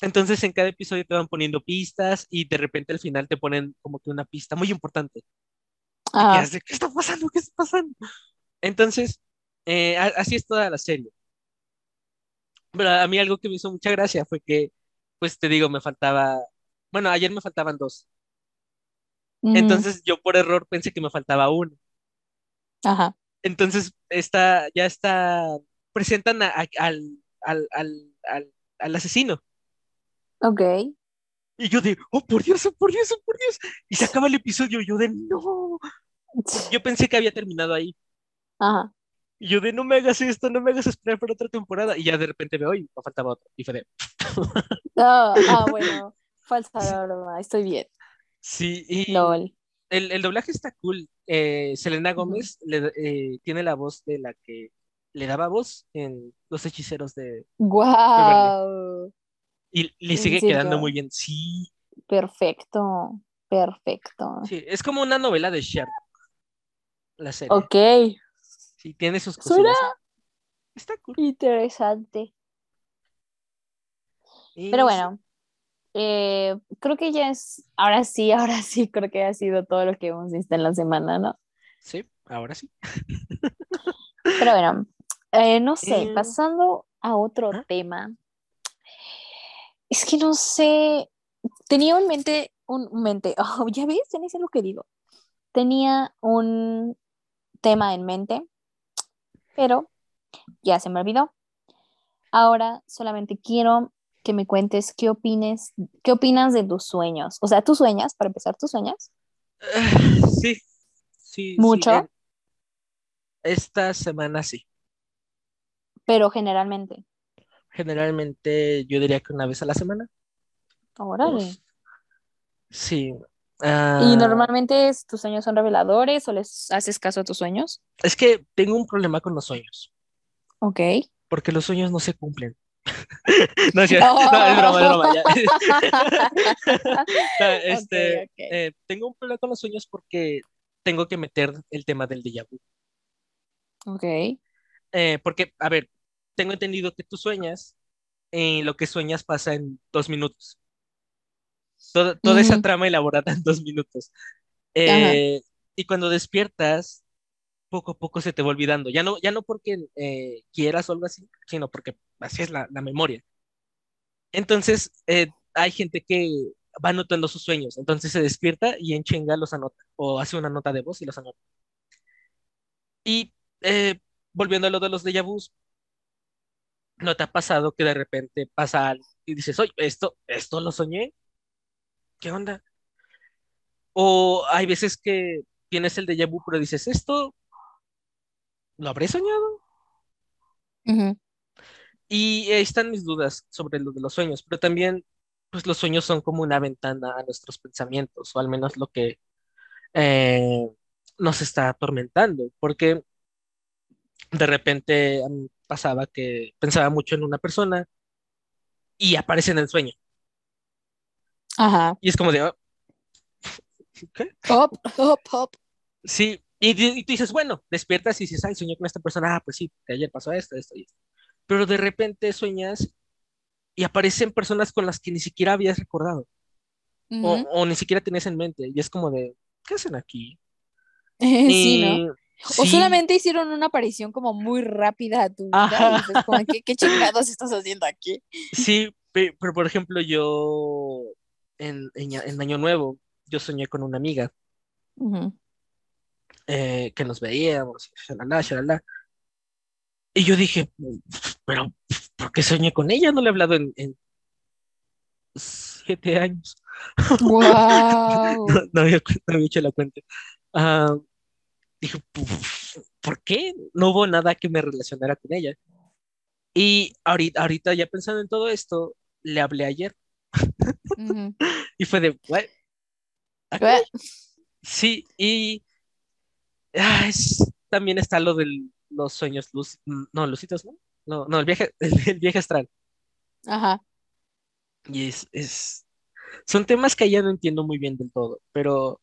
Entonces en cada episodio te van poniendo pistas y de repente al final te ponen como que una pista muy importante. hace, ¿qué está pasando? ¿Qué está pasando? Entonces, eh, así es toda la serie. Pero a mí algo que me hizo mucha gracia fue que, pues te digo, me faltaba, bueno, ayer me faltaban dos. Entonces yo por error pensé que me faltaba uno. Ajá. Entonces está, ya está, presentan a- a- al, al, al, al, al asesino. Ok. Y yo de, oh, por Dios, oh, por Dios, oh, por Dios. Y se acaba el episodio, yo de, no. Yo pensé que había terminado ahí. Ajá. Y yo de, no me hagas esto, no me hagas esperar por otra temporada. Y ya de repente veo, y me faltaba otro. Y fue de, Ah, ah, bueno. Falsa broma. Estoy bien. sí, y LOL. el, el doblaje está cool. Eh, Selena. Gómez le- eh, tiene la voz de la que le daba voz en Los Hechiceros de... Wow. Y le ¿En sigue quedando muy bien. Sí, Perfecto. Perfecto. sí, es como una novela de Sherlock, la serie. Ok. Sí, tiene sus Suena- cosillas. Está cool. Interesante. Y Pero bueno, eh, creo que ya es, ahora sí, ahora sí, creo que ha sido todo lo que hemos visto en la semana, ¿no? Sí, ahora sí. Pero bueno, eh, no sé, Eh, pasando a otro ¿ah? tema, es que no sé, tenía en mente, un mente, oh, ya ves, ya ni sé lo que digo, tenía un tema en mente, pero ya se me olvidó. Ahora solamente quiero que me cuentes qué opines, qué opinas de tus sueños. O sea, ¿tú sueñas? Para empezar, ¿tú sueñas? Sí, sí, ¿Mucho? esta semana sí. Pero generalmente. Generalmente yo diría que una vez a la semana. Órale. Sí. ¿Y Ah, normalmente es- tus sueños son reveladores o les haces caso a tus sueños? es que tengo un problema con los sueños, Ok. porque los sueños no se cumplen. No, es cierto. No, es broma, es broma. No, este, eh, tengo un problema con los sueños porque tengo que meter el tema del déjà vu. Ok. Eh, porque, a ver, tengo entendido que tú sueñas y lo que sueñas pasa en dos minutos. Toda, toda esa Ujú. trama elaborada en dos minutos. Eh, y cuando despiertas, poco a poco se te va olvidando. Ya no, ya no porque eh, quieras o algo así, sino porque así es la, la memoria. Entonces, eh, hay gente que va anotando sus sueños. Entonces se despierta y en chinga los anota. O hace una nota de voz y los anota. Y eh, volviendo a lo de los déjà vus, ¿no te ha pasado que de repente pasa algo y dices, oye, esto, esto lo soñé? ¿Qué onda? O hay veces que tienes el déjà vu, pero dices, esto lo habré soñado. Y ahí están mis dudas sobre lo de los sueños, pero también, pues los sueños son como una ventana a nuestros pensamientos, o al menos lo que eh, nos está atormentando, porque de repente a mí pasaba que pensaba mucho en una persona y aparece en el sueño. Ajá. Y es como de, "Ah, ¿qué? Hop, hop, hop. Sí, y, y tú dices, bueno, despiertas y dices, ay, soñé con esta persona, ah, pues sí, que ayer pasó esto, esto y esto. Pero de repente sueñas y aparecen personas con las que ni siquiera habías recordado o, Ujú. o ni siquiera tenías en mente y es como de, ¿qué hacen aquí? Sí, ¿no? Y O solamente hicieron una aparición como muy rápida a tu vida y como, ¿qué, ¿qué, chingados estás haciendo aquí? Sí, pero, por ejemplo, yo en, en, Año Nuevo, yo soñé con una amiga eh, que nos veíamos, shalala, shalala. Y yo dije, pero ¿por qué soñé con ella? No le he hablado en, siete años. Wow. no, había, hecho la cuenta. Ah, dije, ¿por qué? No hubo nada que me relacionara con ella. Y ahorita, ahorita ya pensando en todo esto, le hablé ayer. y fue de, ¿what? Sí, y ah, también está lo de los sueños luz, no, lucitos, ¿no? No, no, el viaje, el, viaje astral. Ajá. Y es, es, son temas que ya no entiendo muy bien del todo, pero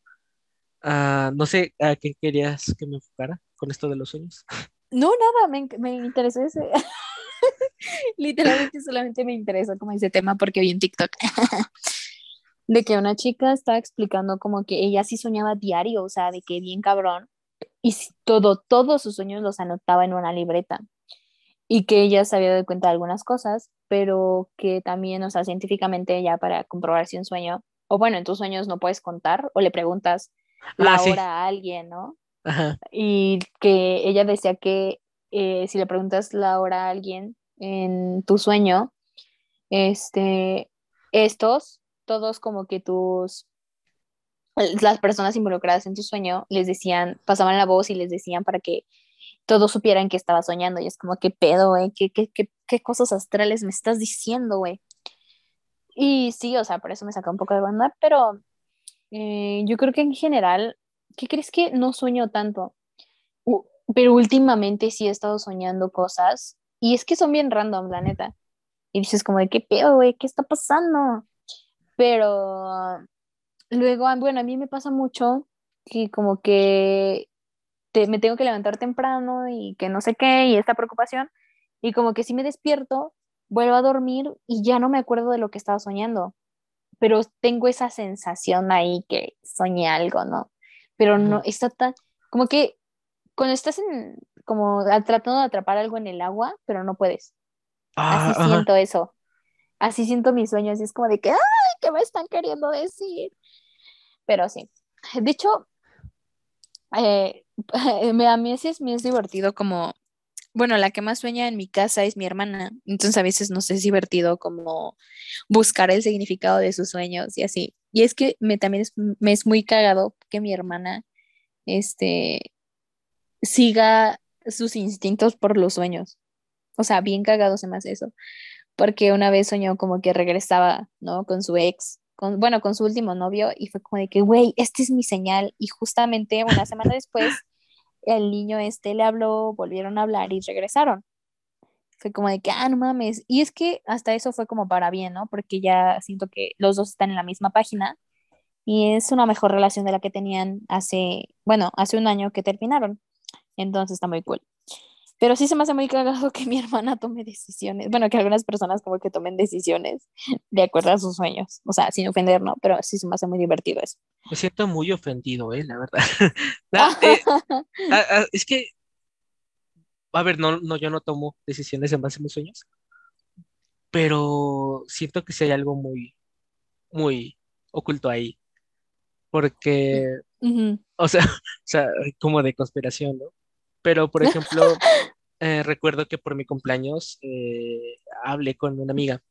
ah, no sé a qué querías que me enfocara con esto de los sueños. No, nada, me, me interesó ese. Literalmente solamente me interesa como ese tema porque vi en TikTok de que una chica estaba explicando como que ella sí soñaba diario, o sea, de que bien cabrón, y todo, todos sus sueños los anotaba en una libreta y que ella se había dado cuenta de algunas cosas, pero que también, o sea, científicamente ya para comprobar si un sueño, o bueno, en tus sueños no puedes contar o le preguntas la ah, hora a alguien, ¿no? Y que ella decía que eh, si le preguntas la hora a alguien en tu sueño, este, estos, todos como que tus, las personas involucradas en tu sueño les decían, pasaban la voz y les decían para que todos supieran que estaba soñando. Y es como, ¿qué pedo, güey? ¿Qué, qué, qué, qué cosas astrales me estás diciendo, güey? Y sí, o sea, por eso me saca un poco de banda, pero eh, yo creo que en general, ¿qué crees que no sueño tanto? pero últimamente sí he estado soñando cosas y es que son bien random, la neta. Y dices como de qué pedo, güey, ¿qué está pasando? Pero luego, ah, bueno, a mí me pasa mucho que como que me tengo que levantar temprano y que no sé qué, y esta preocupación, y como que si me despierto, vuelvo a dormir y ya no me acuerdo de lo que estaba soñando, pero tengo esa sensación ahí que soñé algo, ¿no? Pero no, está tan, como que cuando estás en, como tratando de atrapar algo en el agua, pero no puedes. Así ah, siento eso. Así siento mis sueños y es como de que, ¡ay! ¿Qué me están queriendo decir? Pero sí. De hecho, eh, a mí es, me es divertido como, bueno, la que más sueña en mi casa es mi hermana, entonces a veces nos es divertido como buscar el significado de sus sueños y así. Y es que me, también me es muy cagado que mi hermana, este, siga sus instintos por los sueños. O sea, bien cagado se me hace eso. Porque una vez soñó como que regresaba, ¿no? Con su ex, con, bueno, con su último novio, y fue como de que, güey, esta es mi señal. Y justamente una semana después, el niño este le habló, volvieron a hablar y regresaron. Fue como de que, ah, no mames. Y es que hasta eso fue como para bien, ¿no? Porque ya siento que los dos están en la misma página y es una mejor relación de la que tenían hace, bueno, hace un año que terminaron. Entonces está muy cool. Pero sí se me hace muy cagado que mi hermana tome decisiones. Bueno, que algunas personas como que tomen decisiones de acuerdo a sus sueños. O sea, sin ofender, ¿no? Pero sí se me hace muy divertido eso. Me siento muy ofendido, ¿eh? La verdad. Eh, es que, a ver, no, no, yo no tomo decisiones en base a mis sueños. Pero siento que sí hay algo muy, muy oculto ahí. Porque, o sea, o sea, como de conspiración, ¿no? Pero, por ejemplo, eh, recuerdo que por mi cumpleaños eh, hablé con una amiga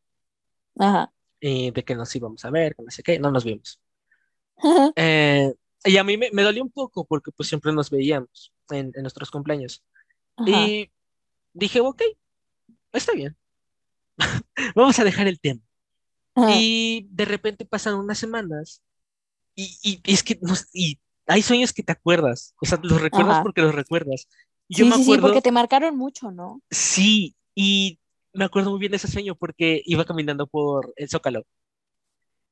de que nos íbamos a ver, que no sé qué, no nos vimos. Eh, y a mí me, dolió un poco porque pues siempre nos veíamos en, nuestros cumpleaños. Y dije, ok, está bien. Vamos a dejar el tema. Y de repente pasan unas semanas y, y es que nos, y hay sueños que te acuerdas, o sea, los recuerdas porque los recuerdas. yo sí, me acuerdo, sí, porque te marcaron mucho, ¿no? Sí, y me acuerdo muy bien de ese sueño porque iba caminando por el Zócalo.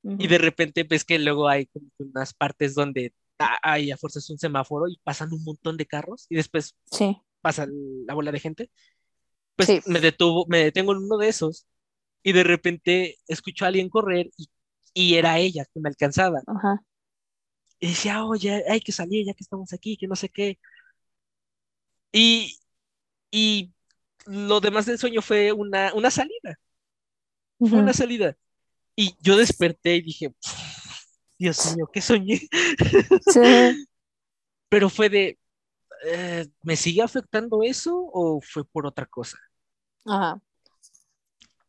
Y de repente ves que luego hay unas partes donde hay a fuerzas un semáforo y pasan un montón de carros y después sí. pasa la bola de gente. Pues me detuvo, me detengo en uno de esos y de repente escucho a alguien correr y, y era ella que me alcanzaba. Ajá y decía, oye, hay que salir ya que estamos aquí, que no sé qué. Y, y lo demás del sueño fue una, una salida. Fue una salida. Y yo desperté y dije, Dios mío, ¿qué soñé? Sí. Pero fue de, eh, ¿me sigue afectando eso o fue por otra cosa? Ajá.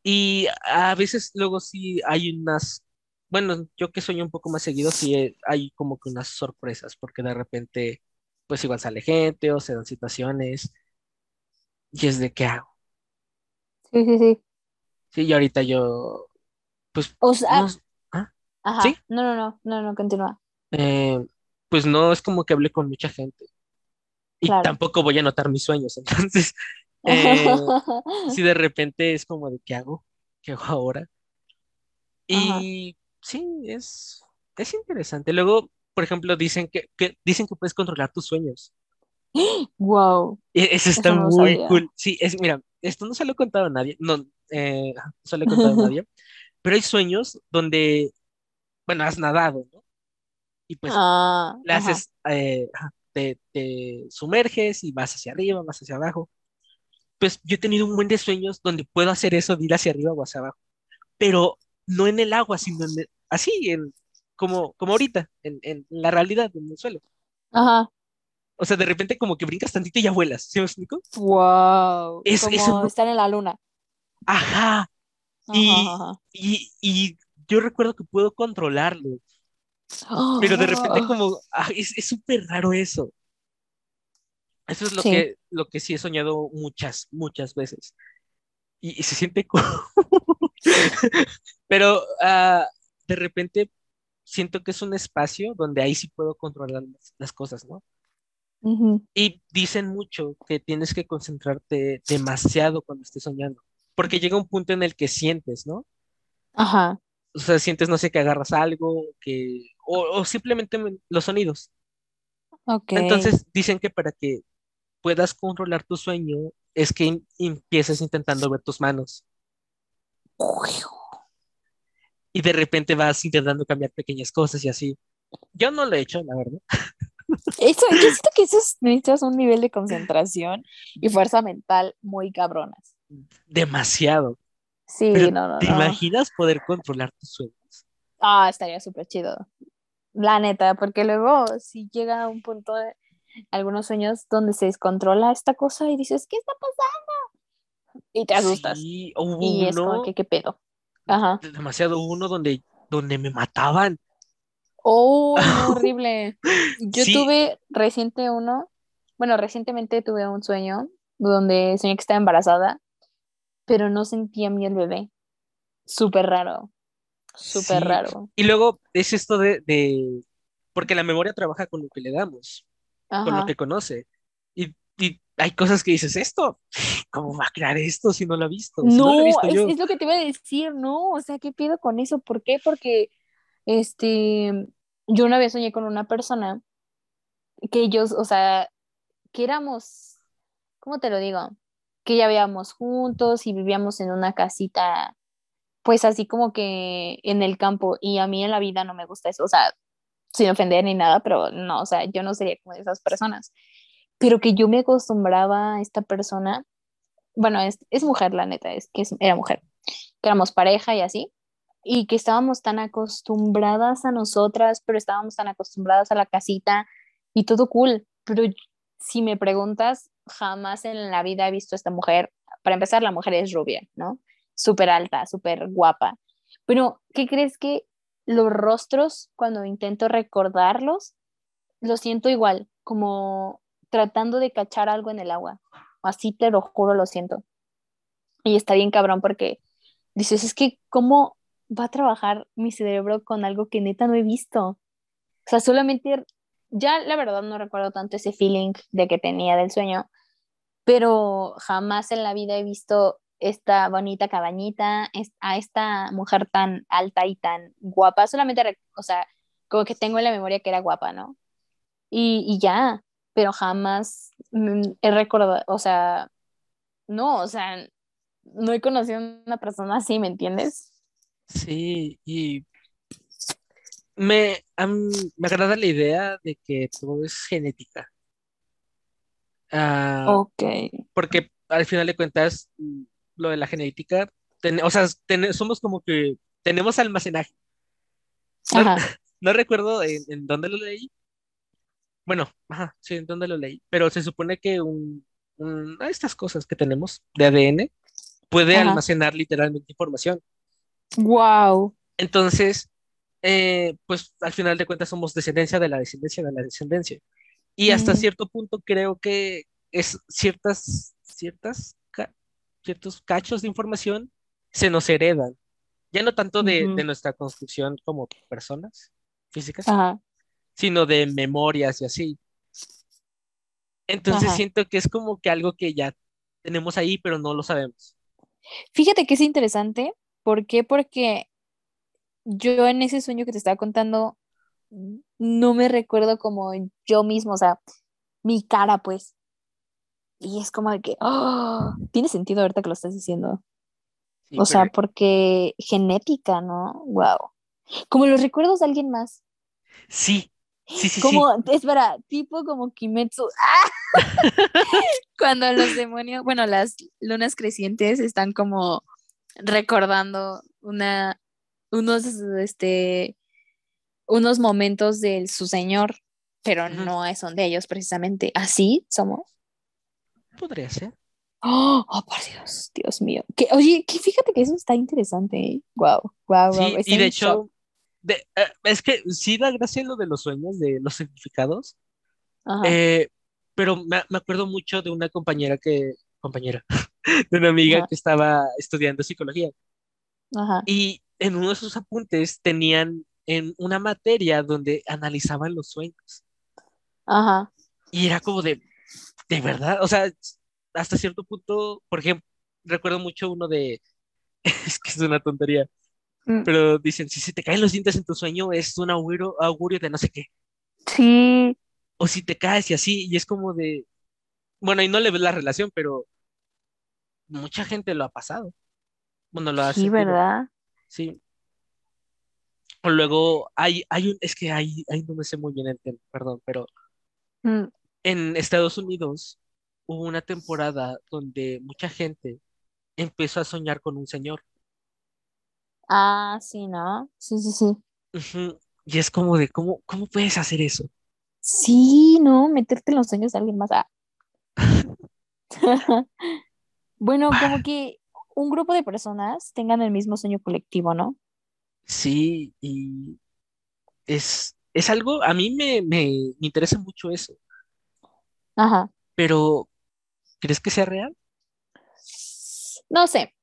Y a veces luego sí hay unas, bueno, yo que sueño un poco más seguido, sí hay como que unas sorpresas, porque de repente, pues igual sale gente o se dan situaciones y es de qué hago. Sí, sí, sí. Sí, y ahorita yo, pues, o sea, ¿ah? Ajá. ¿Sí? No, no, no, no, no, continúa. Eh, pues no es como que hable con mucha gente. Y tampoco voy a anotar mis sueños. Entonces, eh, si de repente es como de qué hago, qué hago ahora. Y sí, es, es interesante. Luego, por ejemplo, dicen que, dicen que puedes controlar tus sueños. Wow. E, eso está muy cool. Sí, es, mira, esto no se lo he contado a nadie. No, eh, no se lo he contado a nadie. Pero hay sueños donde, bueno, has nadado, ¿no? Y pues ah, le haces, eh, te, sumerges y vas hacia arriba, vas hacia abajo. Pues yo he tenido un buen de sueños donde puedo hacer eso de ir hacia arriba o hacia abajo, pero no en el agua, sino así, en, como, como ahorita, en, la realidad, en el suelo. Ajá. O sea, de repente como que brincas tantito y ya vuelas, ¿sí me explico? Wow. Es, como estar en la luna. Ajá. Y, y, yo recuerdo que puedo controlarlo. Pero de repente como, ah, es súper raro eso. Eso es lo, que, lo que sí he soñado muchas, muchas veces. Y, se siente como... Pero ah, de repente siento que es un espacio donde ahí sí puedo controlar las, cosas, ¿no? Y dicen mucho que tienes que concentrarte demasiado cuando estés soñando, porque llega un punto en el que sientes, ¿no? Ajá. O sea, sientes, no sé, que agarras algo, que o, simplemente los sonidos. Entonces dicen que para que puedas controlar tu sueño es que empieces intentando ver tus manos. Y de repente vas intentando cambiar pequeñas cosas y así. Yo no lo he hecho, la verdad. Eso, yo siento que eso necesitas un nivel de concentración y fuerza mental muy cabronas. Demasiado. Sí, no, no. ¿Te imaginas poder controlar tus sueños? Ah, estaría súper chido. La neta, porque luego si llega a un punto de algunos sueños donde se descontrola esta cosa y dices, ¿qué está pasando? Y te asustas. Sí, y es como que, ¿qué pedo? Ajá. Demasiado uno donde, donde me mataban. Oh, horrible. Yo tuve reciente uno, bueno, recientemente tuve un sueño donde soñé que estaba embarazada, pero no sentía mí el bebé. Súper raro. Súper raro. Y luego es esto de, de, porque la memoria trabaja con lo que le damos, con lo que conoce. Y, y, hay cosas que dices, esto, ¿cómo va a crear esto si no lo ha visto? no, es, lo que te iba a decir, no, o sea, ¿qué pido con eso? ¿Por qué? Porque, este, yo una vez soñé con una persona que ellos, o sea, que éramos, ¿cómo te lo digo? Que ya vivíamos juntos y vivíamos en una casita pues así como que en el campo y a mí en la vida no me gusta eso, o sea, sin ofender ni nada, pero no, o sea, yo no sería como de esas personas, pero que yo me acostumbraba a esta persona, bueno, es, es mujer, la neta, es que era mujer, que éramos pareja y así, y que estábamos tan acostumbradas a nosotras, pero estábamos tan acostumbradas a la casita y todo cool, pero si me preguntas, jamás en la vida he visto a esta mujer, para empezar, la mujer es rubia, ¿no? súper alta, súper guapa. Pero, ¿qué crees que los rostros, cuando intento recordarlos, los siento igual, como tratando de cachar algo en el agua. Así te lo juro, lo siento. Y está bien cabrón porque dices, es que, ¿cómo va a trabajar mi cerebro con algo que neta no he visto? O sea, solamente, ya la verdad no recuerdo tanto ese feeling de que tenía del sueño, pero jamás en la vida he visto esta bonita cabañita, a esta mujer tan alta y tan guapa, solamente, o sea, como que tengo en la memoria que era guapa, ¿no? Y, ya, pero jamás he recordado, o sea, no, o sea, no he conocido a una persona así, ¿me entiendes? Sí, y me, me agrada la idea de que todo es genética. Ah, Ok. porque al final de cuentas, mm, lo de la genética, ten- o sea, ten- somos como que tenemos almacenaje. No, Ajá. no recuerdo en, en dónde lo leí. Bueno, ajá, sí, en dónde lo leí. Pero se supone que un, un- estas cosas que tenemos de ADN puede Ajá. almacenar literalmente información. Wow. Entonces, eh, pues al final de cuentas somos descendencia de la descendencia de la descendencia. Y hasta Mm, cierto punto creo que es ciertas, ciertas, ca- ciertos cachos de información se nos heredan. Ya no tanto de, de nuestra construcción como personas físicas, Ajá. Sino de memorias y así. Entonces Ajá. siento que es como que algo que ya tenemos ahí, pero no lo sabemos. Fíjate que es interesante. ¿Por qué? Porque yo en ese sueño que te estaba contando, no me recuerdo como yo mismo, o sea, mi cara, pues. Y es como de que, oh, tiene sentido ahorita que lo estás diciendo. Sí, O sea, pero porque genética, ¿no? Wow. Como los recuerdos de alguien más. sí, sí, sí, sí. Como, espera, tipo como Kimetsu. ¡Ah! Cuando los demonios, bueno, las lunas crecientes están como recordando una, unos, este, unos momentos de su señor, pero no son de ellos precisamente. ¿Así somos? Podría ser. Oh, oh, por Dios, Dios mío. Que, oye, que fíjate que eso está interesante, ¿eh? Wow, wow, wow. Sí, y de shock. De- eh, es que sí da gracia lo de los sueños, de los significados, eh, pero me, me acuerdo mucho de una compañera que, compañera, de una amiga ajá, que estaba estudiando psicología. Ajá, y en uno de sus apuntes tenían en una materia donde analizaban los sueños. Ajá. y era como de, de verdad, o sea, hasta cierto punto, por ejemplo, recuerdo mucho uno de, es que es una tontería, pero dicen, si se te caen los dientes en tu sueño es un augurio, augurio de no sé qué, Sí, o si te caes y así, y es como de, bueno, y no le ves la relación, pero mucha gente lo ha pasado, bueno, lo ha sí, sentido, ¿verdad? sí. O luego hay, hay un, es que ahí, ahí no me sé muy bien el tema, perdón, pero Mm, en Estados Unidos hubo una temporada donde mucha gente empezó a soñar con un señor. Ah, sí, ¿no? Sí, sí, sí. Y es como de, ¿cómo, cómo puedes hacer eso? Sí, ¿no? Meterte en los sueños de alguien más. Ah. Bueno, como que un grupo de personas tengan el mismo sueño colectivo, ¿no? Sí, y es, es algo, a mí me, me, me interesa mucho eso, Ajá. pero ¿crees que sea real? No sé,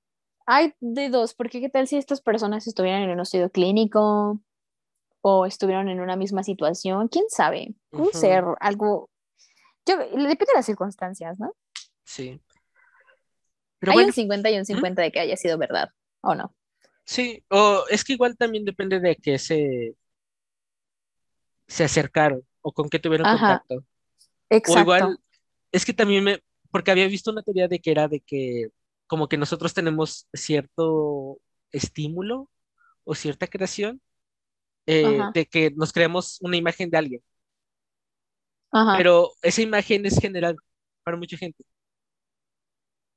hay de dos, porque qué tal si estas personas estuvieran en un estudio clínico o estuvieron en una misma situación, quién sabe, puede Ujú, ser algo, yo, depende de las circunstancias, ¿no? sí, pero Hay bueno, un 50 y un ¿mm? 50 de que haya sido verdad, ¿o no? Sí, o es que igual también depende de que se, se acercaron o con qué tuvieron Ajá, contacto. O exacto. igual, es que también me, porque había visto una teoría de que era de que como que nosotros tenemos cierto estímulo o cierta creación, eh, de que nos creamos una imagen de alguien, ajá, pero esa imagen es general para mucha gente.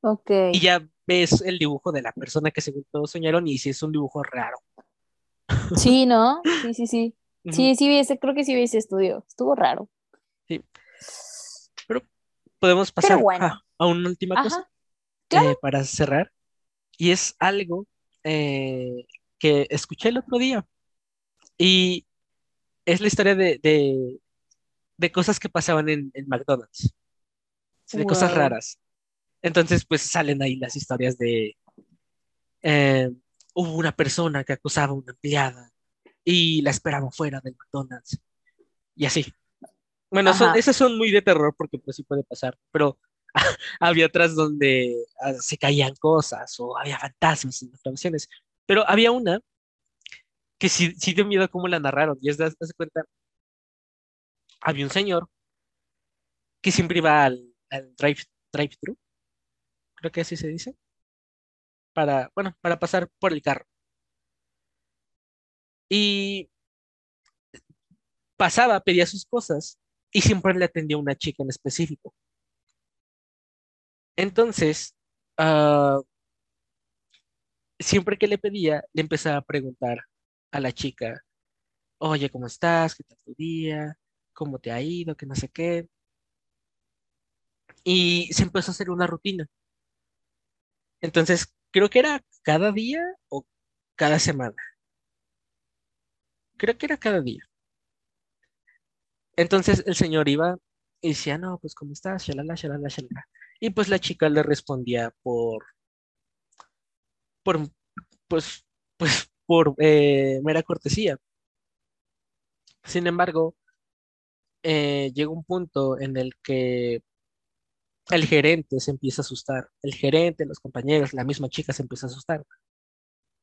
ok. Y ya ves el dibujo de la persona que según todos soñaron y si es un dibujo raro. Sí, ¿no? Sí, sí, sí. Sí, sí vi ese, creo que sí vi ese estudio. Estuvo raro. sí, pero podemos pasar a, bueno, a una última cosa ajá. Eh, para cerrar. Y es algo eh, que escuché el otro día. Y es la historia de, de, de cosas que pasaban en, en McDonald's, de cosas raras. Entonces, pues salen ahí las historias de eh, hubo una persona que acusaba a una empleada y la esperaba fuera del McDonald's y así. Bueno, son, esas son muy de terror porque pues sí puede pasar, pero había otras donde ah, se caían cosas o había fantasmas en las. Pero había una que sí, sí dio miedo cómo la narraron y es de, cuenta, había un señor que siempre iba al, al drive, drive-thru, creo que así se dice, para, bueno, para pasar por el carro. Y pasaba, pedía sus cosas y siempre le atendía una chica en específico. Entonces, ah, siempre que le pedía, le empezaba a preguntar a la chica, oye, ¿cómo estás? ¿Qué tal tu día? ¿Cómo te ha ido? Que no sé qué. Y se empezó a hacer una rutina. Entonces, creo que era cada día o cada semana. Creo que era cada día. Entonces el señor iba y decía, no, pues ¿cómo estás? Shalala, shalala, shalala. Y pues la chica le respondía por, por, pues, pues, por eh, mera cortesía. Sin embargo, eh, llega un punto en el que el gerente se empieza a asustar. El gerente, los compañeros, la misma chica se empieza a asustar.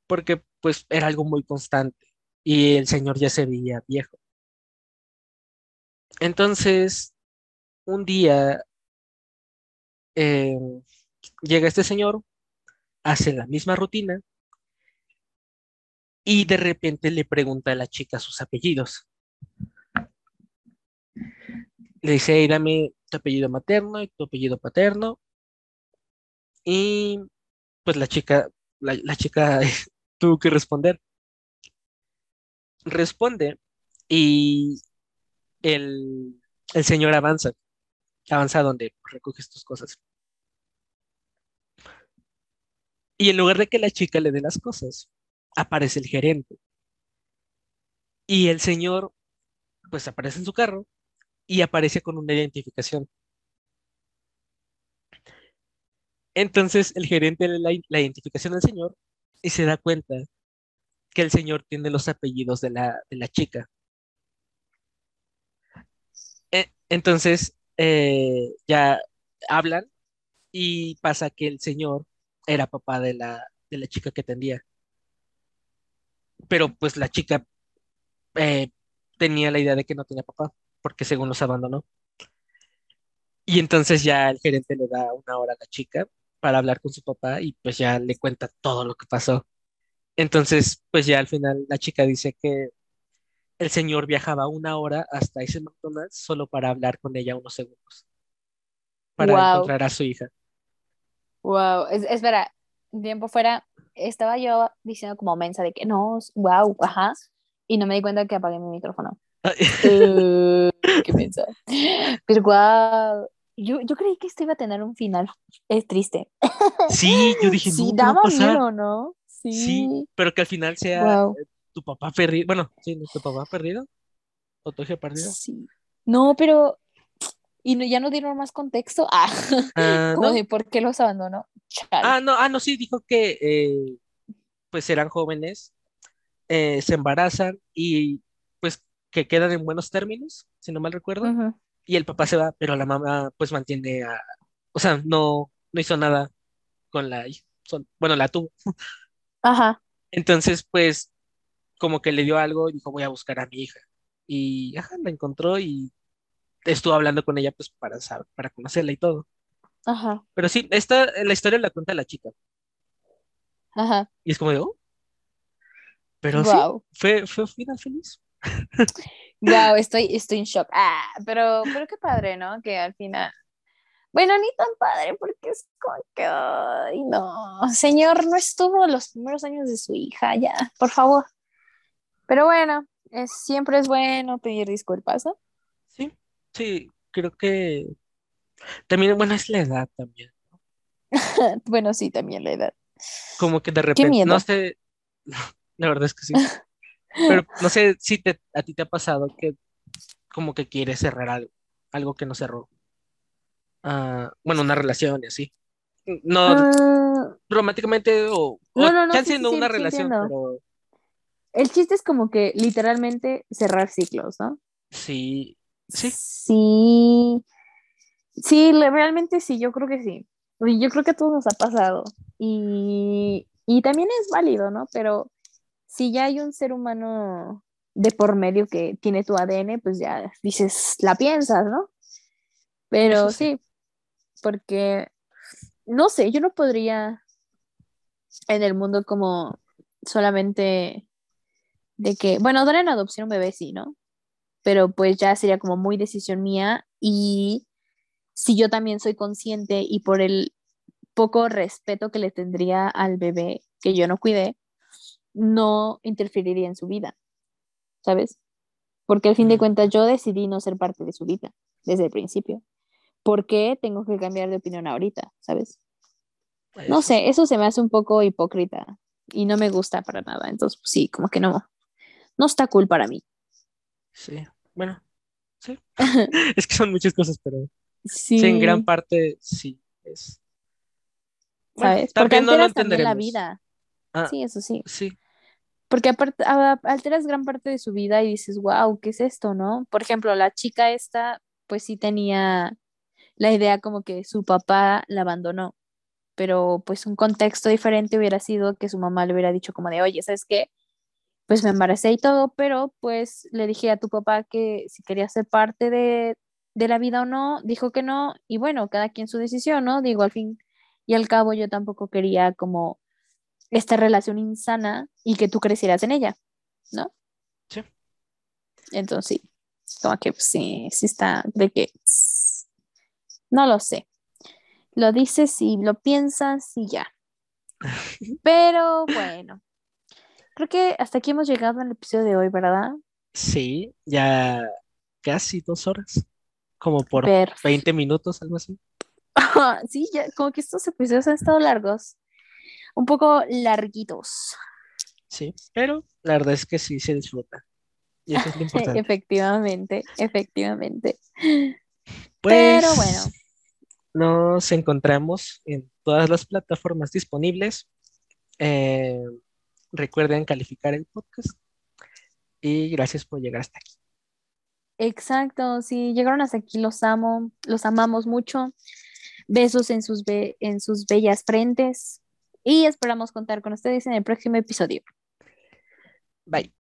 Porque pues era algo muy constante y el señor ya se veía viejo. Entonces, un día em, llega este señor, hace la misma rutina y de repente le pregunta a la chica sus apellidos. Le dice, hey, dame tu apellido materno y tu apellido paterno. Y pues la chica, la, chica tuvo que responder. Responde y el, el señor avanza, avanza donde recoges tus cosas. Y en lugar de que la chica le dé las cosas, aparece el gerente. Y el señor, pues aparece en su carro y aparece con una identificación. Entonces el gerente le da la, identificación del señor y se da cuenta que el señor tiene los apellidos de la, chica. E, entonces eh, ya hablan y pasa que el señor era papá de la, de la chica que atendía. Pero pues la chica eh, tenía la idea de que no tenía papá porque según los abandonó. Y entonces ya el gerente le da una hora a la chica para hablar con su papá y pues ya le cuenta todo lo que pasó. Entonces, pues ya al final la chica dice que el señor viajaba una hora hasta ese McDonald's solo para hablar con ella unos segundos. Para encontrar a su hija. Wow, es, espera, tiempo fuera, estaba yo diciendo como mensa de que no, wow, ajá, y no me di cuenta que apagué mi micrófono. Uh, qué mensaje. Pero guau. Yo, yo creí que esto iba a tener un final es triste. Sí, yo dije, sí, no, daba miedo, ¿no? Sí. sí. pero que al final sea tu papá perdido. Bueno, sí, tu papá perdido. O tu hija perdida. Sí. No, pero. Y ya no dieron más contexto. Ah, ah como de por qué los abandonó. Ah, no, ah, no, sí, dijo que eh, pues eran jóvenes, eh, se embarazan y pues que quedan en buenos términos, si no mal recuerdo, y el papá se va, pero la mamá pues mantiene a, o sea, no, no hizo nada con la, bueno, la tuvo. Ajá. Entonces, pues, como que le dio algo y dijo, voy a buscar a mi hija. Y, ajá, la encontró y estuvo hablando con ella, pues, para saber, para conocerla y todo. Ajá. Pero sí, esta, la historia la cuenta la chica. Ajá. Y es como de, oh. Pero sí, fue, fue final feliz. Wow, estoy, estoy en shock. Ah, pero, pero qué padre, ¿no? Que al final. Bueno, ni tan padre, porque es como que. Ay, no. Señor, no estuvo los primeros años de su hija, ya, por favor. Pero bueno, es, siempre es bueno pedir disculpas, ¿no? Sí, sí, creo que. También, bueno, es la edad también. bueno, sí, también la edad. Como que de repente, no sé, la verdad es que sí. Pero no sé si te, a ti te ha pasado que como que quieres cerrar algo, algo que no cerró. Ah, bueno, una relación y así. No uh, románticamente o, no, no, no, siendo una relación, pero... El chiste es como que literalmente cerrar ciclos, ¿no? Sí, sí. Sí, sí, realmente sí, yo creo que sí. Yo creo que a todos nos ha pasado. Y, y también es válido, ¿no? Pero si ya hay un ser humano de por medio que tiene tu ADN, pues ya dices, la piensas, ¿no? Pero sí. porque, no sé, yo no podría en el mundo como solamente de que, bueno, dar en adopción un bebé, sí, ¿no? Pero pues ya sería como muy decisión mía y si yo también soy consciente y por el poco respeto que le tendría al bebé que yo no cuidé, no interferiría en su vida, ¿sabes? Porque al fin de cuentas yo decidí no ser parte de su vida desde el principio. ¿Por qué tengo que cambiar de opinión ahorita, ¿sabes? No sé, eso se me hace un poco hipócrita y no me gusta para nada. Entonces, pues, sí, como que no, no está cool para mí. Sí, bueno, sí. es que son muchas cosas, pero sí, en gran parte sí es. ¿Sabes? Porque no lo también la vida. Ah, sí, eso sí. Sí. Porque alteras gran parte de su vida y dices, wow, ¿qué es esto, no? Por ejemplo, la chica esta, pues sí tenía la idea como que su papá la abandonó, pero pues un contexto diferente hubiera sido que su mamá le hubiera dicho como de, oye, ¿sabes qué? Pues me embaracé y todo, pero pues le dije a tu papá que si quería ser parte de, de la vida o no, dijo que no, y bueno, cada quien su decisión, ¿no? Digo, al fin y al cabo yo tampoco quería como esta relación insana y que tú crecieras en ella, ¿no? Sí. Entonces sí, como que pues, sí, sí está de que no lo sé. Lo dices y lo piensas y ya. Pero bueno, creo que hasta aquí hemos llegado al episodio de hoy, ¿verdad? Sí, ya casi dos horas, como por 20 minutos, algo así. sí, ya, como que estos episodios han estado largos, un poco larguitos. Sí, pero la verdad es que sí se disfruta. Y eso es lo importante. efectivamente, efectivamente. Pero pues, bueno. Nos encontramos en todas las plataformas disponibles. Eh, recuerden calificar el podcast. Y gracias por llegar hasta aquí. Exacto, si llegaron hasta aquí, los amo, los amamos mucho. Besos en sus, en sus bellas frentes y esperamos contar con ustedes en el próximo episodio. Bye.